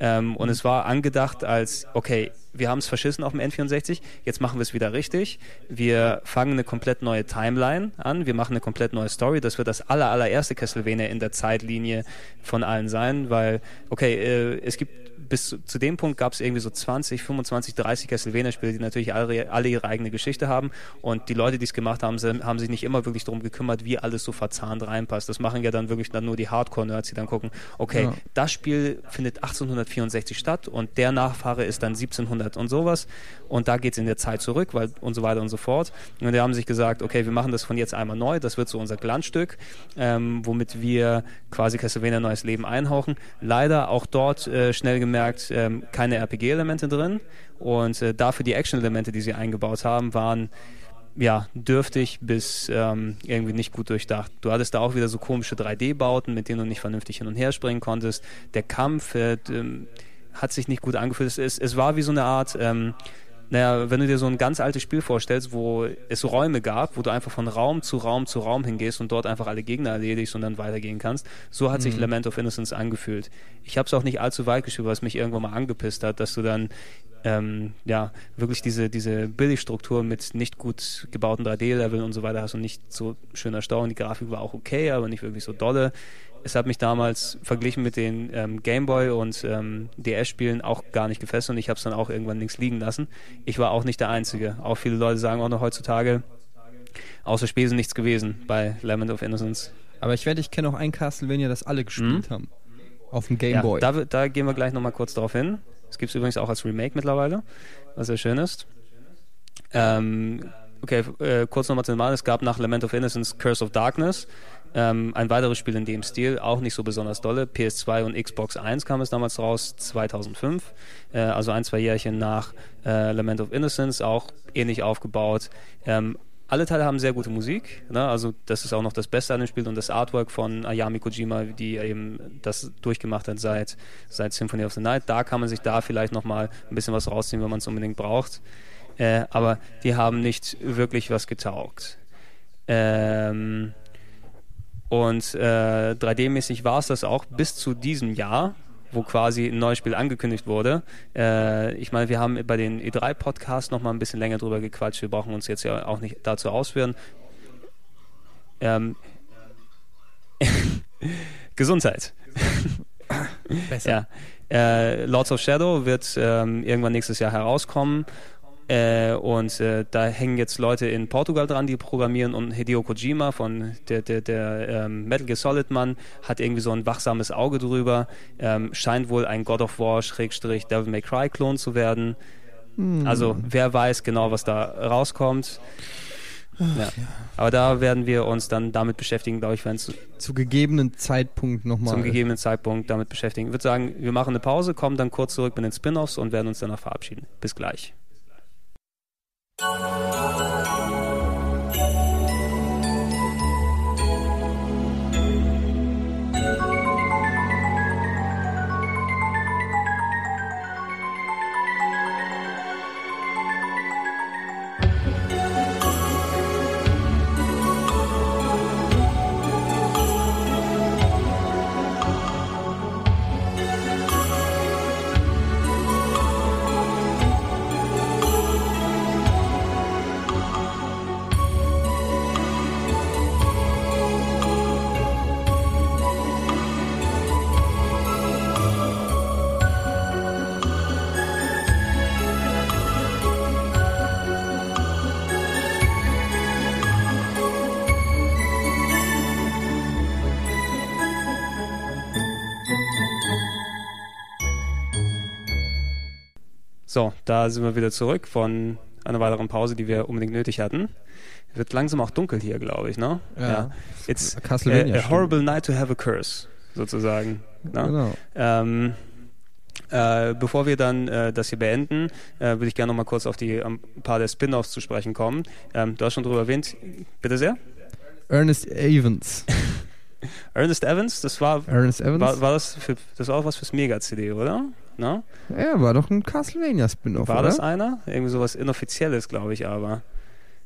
Ähm, und es war angedacht als, okay, wir haben es verschissen auf dem N64, jetzt machen wir es wieder richtig. Wir fangen eine komplett neue Timeline an, wir machen eine komplett neue Story. Das wird das aller, allererste Castlevania in der Zeitlinie von allen sein, weil, okay, äh, es gibt bis zu, zu dem Punkt gab es irgendwie so 20, 25, 30 Castlevania-Spiele, die natürlich alle, alle ihre eigene Geschichte haben. Und die Leute, die es gemacht haben, haben sich nicht immer wirklich darum gekümmert, wie alles so verzahnt reinpasst. Das machen ja dann wirklich dann nur die Hardcore-Nerds, die dann gucken, okay, Ja. das Spiel findet 1864 statt und der Nachfahre ist dann 1700 und sowas. Und da geht es in der Zeit zurück, weil und so weiter und so fort. Und die haben sich gesagt, okay, wir machen das von jetzt einmal neu. Das wird so unser Glanzstück, ähm, womit wir quasi Castlevania ein neues Leben einhauchen. Leider auch dort äh, schnell gemerkt, ähm, keine RPG-Elemente drin. Und äh, dafür die Action-Elemente, die sie eingebaut haben, waren ja, dürftig bis ähm, irgendwie nicht gut durchdacht. Du hattest da auch wieder so komische 3D-Bauten, mit denen du nicht vernünftig hin und her springen konntest. Der Kampf äh, ähm, hat sich nicht gut angefühlt. Es, es, es war wie so eine Art, ähm, naja, wenn du dir so ein ganz altes Spiel vorstellst, wo es Räume gab, wo du einfach von Raum zu Raum zu Raum hingehst und dort einfach alle Gegner erledigst und dann weitergehen kannst, so hat sich Lament of Innocence angefühlt. Ich habe es auch nicht allzu weit gespielt, was mich irgendwann mal angepisst hat, dass du dann ähm, ja, wirklich diese, diese Billigstruktur mit nicht gut gebauten 3D-Leveln und so weiter hast und nicht so schöner Stau. Und die Grafik war auch okay, aber nicht wirklich so dolle. Es hat mich damals verglichen mit den ähm, Gameboy und ähm, DS-Spielen auch gar nicht gefesselt und ich habe es dann auch irgendwann links liegen lassen. Ich war auch nicht der Einzige. Auch viele Leute sagen auch noch heutzutage, außer Spesen nichts gewesen bei Lament of Innocence. Aber ich wette, ich kenne auch ein Castlevania, das alle gespielt haben. Auf dem Game Boy. Ja, da, da gehen wir gleich nochmal kurz drauf hin. Es gibt es übrigens auch als Remake mittlerweile, was sehr schön ist. Ähm, okay, äh, kurz nochmal zu dem Mal. Es gab nach Lament of Innocence Curse of Darkness ähm, ein weiteres Spiel in dem Stil, auch nicht so besonders dolle. PS2 und Xbox 1 kam es damals raus, 2005. Äh, also ein, zwei Jährchen nach äh, Lament of Innocence, auch ähnlich aufgebaut. Ähm, alle Teile haben sehr gute Musik, ne? also das ist auch noch das Beste an dem Spiel und das Artwork von Ayami Kojima, die eben das durchgemacht hat seit, seit Symphony of the Night. Da kann man sich da vielleicht nochmal ein bisschen was rausziehen, wenn man es unbedingt braucht. Äh, aber die haben nicht wirklich was getaugt. Ähm, und äh, 3D-mäßig war es das auch bis zu diesem Jahr, wo quasi ein neues Spiel angekündigt wurde. Äh, ich meine, wir haben bei den E3-Podcasts noch mal ein bisschen länger drüber gequatscht. Wir brauchen uns jetzt ja auch nicht dazu ausführen. Ähm, Gesundheit. Besser. Ja. Äh, Lords of Shadow wird ähm, irgendwann nächstes Jahr herauskommen. Äh, und äh, da hängen jetzt Leute in Portugal dran, die programmieren und Hideo Kojima von der, der, der ähm, Metal Gear Solid Mann hat irgendwie so ein wachsames Auge drüber. Ähm, scheint wohl ein God of War Schrägstrich Devil May Cry Klon zu werden. Also wer weiß genau, was da rauskommt. Ja. Aber da werden wir uns dann damit beschäftigen, glaube ich, wenn es Zu gegebenen Zeitpunkt nochmal. zum gegebenen Zeitpunkt damit beschäftigen. Ich würde sagen, wir machen eine Pause, kommen dann kurz zurück mit den Spin-offs und werden uns danach verabschieden. Bis gleich. Música So, da sind wir wieder zurück von einer weiteren Pause, die wir unbedingt nötig hatten. Wird langsam auch dunkel hier, glaube ich, ne? Ja. It's Castlevania a, a horrible night to have a curse, sozusagen. Ne? Genau. Ähm, Äh, bevor wir dann äh, das hier beenden, äh, würde ich gerne noch mal kurz auf die ähm, ein paar der Spin-offs zu sprechen kommen. Ähm, du hast schon darüber erwähnt. Bitte sehr. Ernest Evans. Ernest Evans, das war, Ernest Evans? war, war das, für, das war auch was fürs Mega-CD, oder? Na? ja, war doch ein Castlevania-Spin-Off, War oder? das einer? Irgendwie sowas Inoffizielles, glaube ich, aber.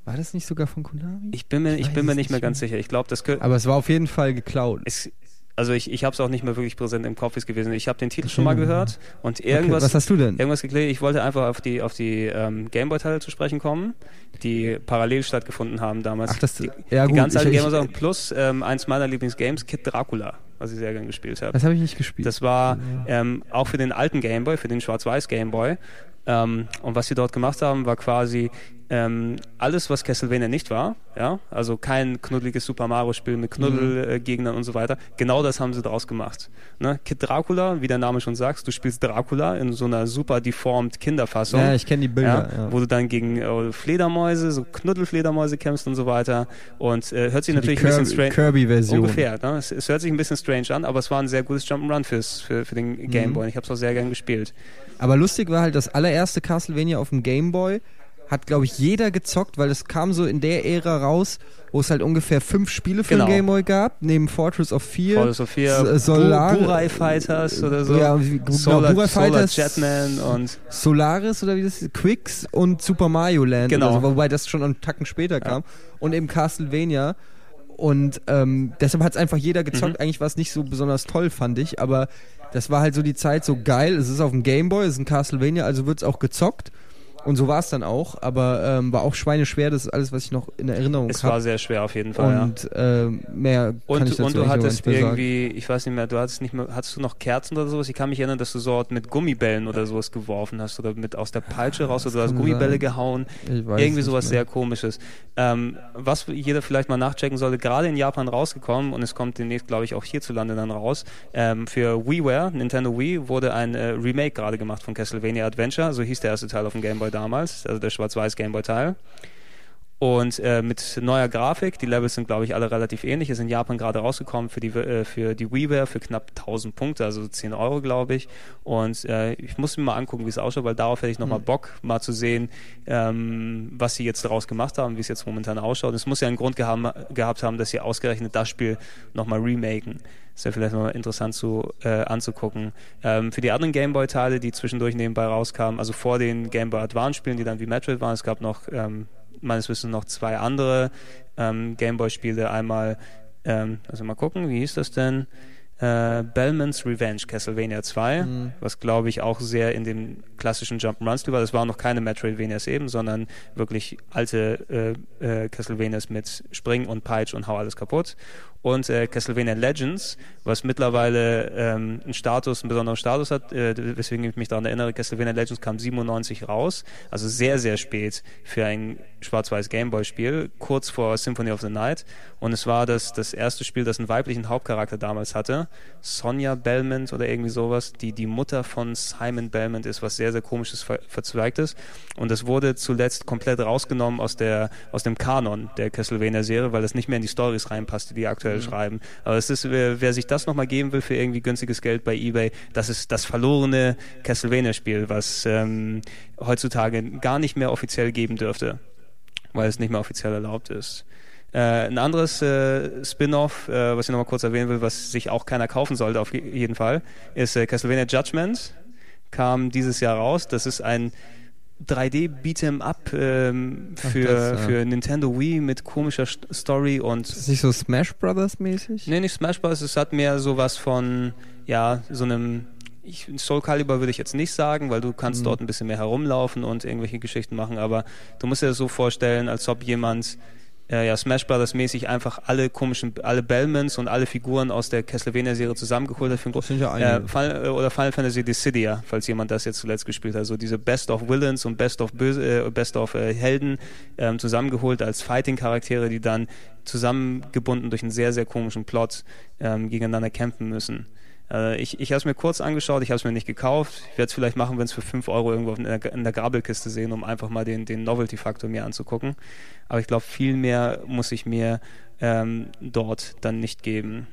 war das nicht sogar von Konami? Ich bin mir, ich weiß bin mir nicht mehr ganz sicher. Ich glaube, das könnte. Aber es war auf jeden Fall geklaut. Es, also ich, ich habe es auch nicht mehr wirklich präsent im Kopf es gewesen. Ich habe den Titel schon mal gehört und Okay, irgendwas, was hast du denn? irgendwas geklärt. Ich wollte einfach auf die, auf die ähm, Gameboy-Teile zu sprechen kommen, die parallel stattgefunden haben damals. Ach, das- die, ja, die gut, ganz alten ich- ich- Gameboy-Sachen plus ähm, eins meiner Lieblingsgames, Kid Dracula, was ich sehr gerne gespielt habe. Das habe ich nicht gespielt. Das war ähm, auch für den alten Gameboy, für den Schwarz-Weiß Gameboy. Ähm, und was sie dort gemacht haben, war quasi ähm, alles, was Castlevania nicht war. Ja? Also kein knuddeliges Super Mario-Spiel mit Knuddelgegnern und so weiter. Genau das haben sie daraus gemacht. Ne? Kid Dracula, wie der Name schon sagt, du spielst Dracula in so einer super deformed Kinderfassung. ja, ich kenne die Bilder. Ja, Ja, Wo du dann gegen äh, Fledermäuse, so Knuddelfledermäuse kämpfst und so weiter. Und äh, hört sich natürlich die ein bisschen strange Kirby-Version. Ungefähr. Ne? Es, es hört sich ein bisschen strange an, aber es war ein sehr gutes Jump'n'Run fürs, für, für Mhm. den Game Boy. Und Ich habe es auch sehr gern gespielt. Aber lustig war halt, das allererste Castlevania auf dem Game Boy hat, glaube ich, jeder gezockt, weil es kam so in der Ära raus, wo es halt ungefähr fünf Spiele für Genau. den Game Boy gab, neben Fortress of Fear. Voll Sophia, S- Solar- Bu Burai Fighters oder so. Ja, genau, Solar, Burai Solar Fighters. Jetman und Solaris oder wie das ist, Quicks und Super Mario Land. Genau. oder so, wobei das schon einen Tacken später kam. Und eben Castlevania. Und ähm, deshalb hat es einfach jeder gezockt. Mhm. Eigentlich war es nicht so besonders toll, fand ich. Aber das war halt so die Zeit so geil. Es ist auf dem Gameboy, es ist ein Castlevania, also wird es auch gezockt. Und so war es dann auch. Aber ähm, war auch schweineschwer. Das ist alles, was ich noch in Erinnerung es war habe. sehr schwer auf jeden Fall. ja. Und ähm, mehr kann Und, ich dazu und du hattest mehr sagen. irgendwie, ich weiß nicht mehr, du hattest nicht mehr, hattest du noch Kerzen oder sowas? Ich kann mich erinnern, dass du so mit Gummibällen oder sowas geworfen hast oder mit aus der Peitsche raus oder du hast Gummibälle sein. gehauen. Ich weiß Irgendwie sowas mehr. sehr komisches. Ähm, was jeder vielleicht mal nachchecken sollte, gerade in Japan rausgekommen und es kommt demnächst, glaube ich, auch hierzulande dann raus. Ähm, für WiiWare, Nintendo Wii, wurde ein äh, Remake gerade gemacht von Castlevania Adventure, so hieß der erste Teil auf dem Game Boy damals, also der schwarz-weiß Game Boy Teil. Und äh, mit neuer Grafik, die Levels sind, glaube ich, alle relativ ähnlich. Ist in Japan gerade rausgekommen für die, äh, für die WiiWare für knapp 1000 Punkte, also 10 Euro, glaube ich. Und äh, ich muss mir mal angucken, wie es ausschaut, weil darauf hätte ich nochmal mal Bock, mal zu sehen, ähm, was sie jetzt daraus gemacht haben, wie es jetzt momentan ausschaut. Es muss ja einen Grund gehaben, gehabt haben, dass sie ausgerechnet das Spiel nochmal remaken. Ist ja vielleicht mal interessant zu, äh, anzugucken. Ähm, für die anderen Gameboy-Teile, die zwischendurch nebenbei rauskamen, also vor den Game Boy Advance-Spielen, die dann wie Metroid waren, es gab noch ähm, meines Wissens noch zwei andere ähm, Gameboy-Spiele. Einmal, ähm, also mal gucken, wie hieß das denn? Äh, Bellman's Revenge, Castlevania 2, Mhm. was glaube ich auch sehr in dem klassischen Jump'n'Run-Stil war. Das waren noch keine Metroidvanias eben, sondern wirklich alte äh, äh, Castlevanias mit Spring und Peitsch und Hau alles kaputt. Und äh, Castlevania Legends, was mittlerweile ähm, einen Status, einen besonderen Status hat, äh, weswegen ich mich daran erinnere, Castlevania Legends kam 97 raus, also sehr, sehr spät für ein schwarz-weiß Gameboy-Spiel, kurz vor Symphony of the Night. Und es war das, das erste Spiel, das einen weiblichen Hauptcharakter damals hatte, Sonja Belmont oder irgendwie sowas, die die Mutter von Simon Belmont ist, was sehr, sehr komisches, ver verzweigtes. Und das wurde zuletzt komplett rausgenommen aus, der, aus dem Kanon der Castlevania-Serie, weil es nicht mehr in die Stories reinpasste, die aktuell schreiben. Aber es ist, wer, wer sich das nochmal geben will für irgendwie günstiges Geld bei Ebay, das ist das verlorene Castlevania-Spiel, was ähm, heutzutage gar nicht mehr offiziell geben dürfte, weil es nicht mehr offiziell erlaubt ist. Äh, ein anderes äh, Spin-off, äh, was ich nochmal kurz erwähnen will, was sich auch keiner kaufen sollte, auf je- jeden Fall, ist äh, Castlevania Judgment. Kam dieses Jahr raus. Das ist ein 3D Beat'em Up ähm, für, das, ja. für Nintendo Wii mit komischer St Story und Ist das nicht so Smash Brothers mäßig? Nee, nicht Smash Bros. Es hat mehr sowas von, ja, so einem ich, Soul Calibur würde ich jetzt nicht sagen, weil du kannst dort ein bisschen mehr herumlaufen und irgendwelche Geschichten machen, aber du musst dir das so vorstellen, als ob jemand äh, ja, Smash Brothers mäßig einfach alle komischen, alle Bellmans und alle Figuren aus der Castlevania-Serie zusammengeholt hat. Für Das sind ja äh, einige. Final, äh, oder Final Fantasy Dissidia, falls jemand das jetzt zuletzt gespielt hat. Also diese Best of Villains und Best of Böse, äh, Best of äh, Helden ähm, zusammengeholt als Fighting-Charaktere, die dann zusammengebunden durch einen sehr, sehr komischen Plot ähm, gegeneinander kämpfen müssen. Äh, ich ich habe es mir kurz angeschaut, ich habe es mir nicht gekauft. Ich werde es vielleicht machen, wenn es für 5 Euro irgendwo in der, in der Grabelkiste sehen, um einfach mal den, den Novelty-Faktor mir anzugucken. Aber ich glaube, viel mehr muss ich mir ähm, dort dann nicht geben.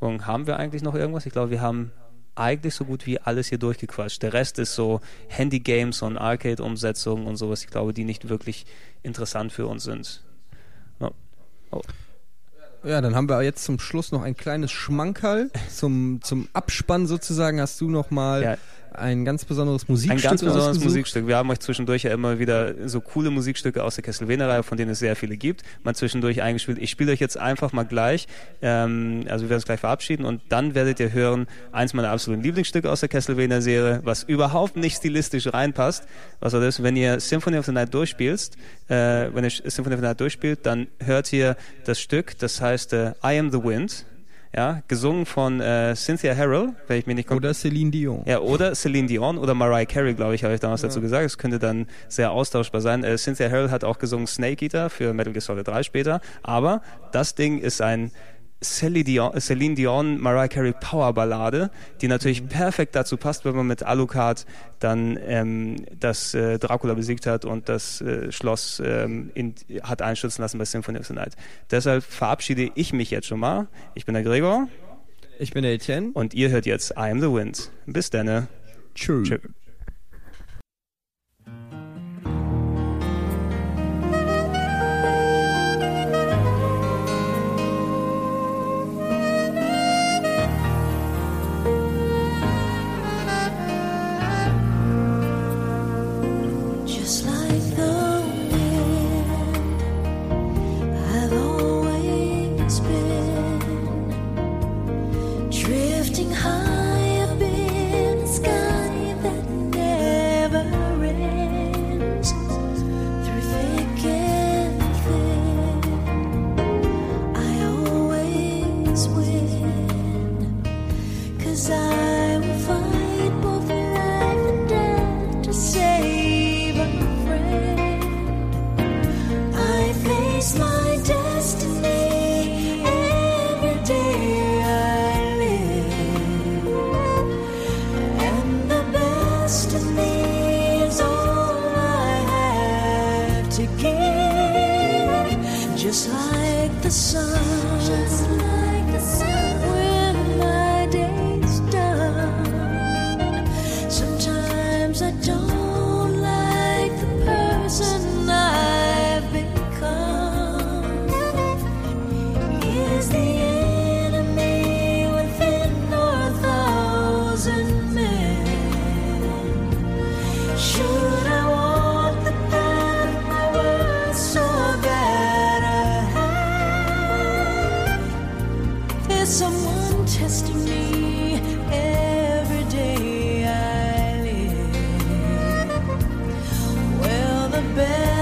Und haben wir eigentlich noch irgendwas? Ich glaube, wir haben eigentlich so gut wie alles hier durchgequatscht. Der Rest ist so Handy-Games und Arcade-Umsetzungen und sowas, ich glaube, die nicht wirklich interessant für uns sind. Ja. Oh. Ja, dann haben wir jetzt zum Schluss noch ein kleines Schmankerl zum, zum Abspann sozusagen. Hast du noch mal Ja. Ein ganz besonderes Musikstück Ein ganz besonderes ausgesucht? Musikstück. Wir haben euch zwischendurch ja immer wieder so coole Musikstücke aus der Castlevania-Reihe, von denen es sehr viele gibt, mal zwischendurch eingespielt. Ich spiele euch jetzt einfach mal gleich, ähm, also wir werden uns gleich verabschieden und dann werdet ihr hören, eins meiner absoluten Lieblingsstücke aus der Castlevania-Serie, was überhaupt nicht stilistisch reinpasst. Was war das? Wenn ihr Symphony of the Night durchspielst, äh, wenn ihr Symphony of the Night durchspielt, dann hört ihr das Stück, das heißt äh, I Am the Wind. Ja, gesungen von äh, Cynthia Harrell, wenn ich mir nicht Oder Celine Dion. ja, oder Celine Dion oder Mariah Carey, glaube ich, habe ich damals dazu gesagt. Es könnte dann sehr austauschbar sein. Äh, Cynthia Harrell hat auch gesungen Snake Eater für Metal Gear Solid 3 später. Aber das Ding ist ein Celine Dion, Celine Dion Mariah Carey Powerballade, die natürlich perfekt dazu passt, wenn man mit Alucard dann ähm, das äh, Dracula besiegt hat und das äh, Schloss ähm, in, hat einstürzen lassen bei Symphony of the Night. Deshalb verabschiede ich mich jetzt schon mal. Ich bin der Gregor Ich bin der Etienne. und ihr hört jetzt I Am the Wind. Bis dann. Tschüss. High up in the sky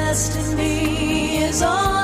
live. Well, the best in me is all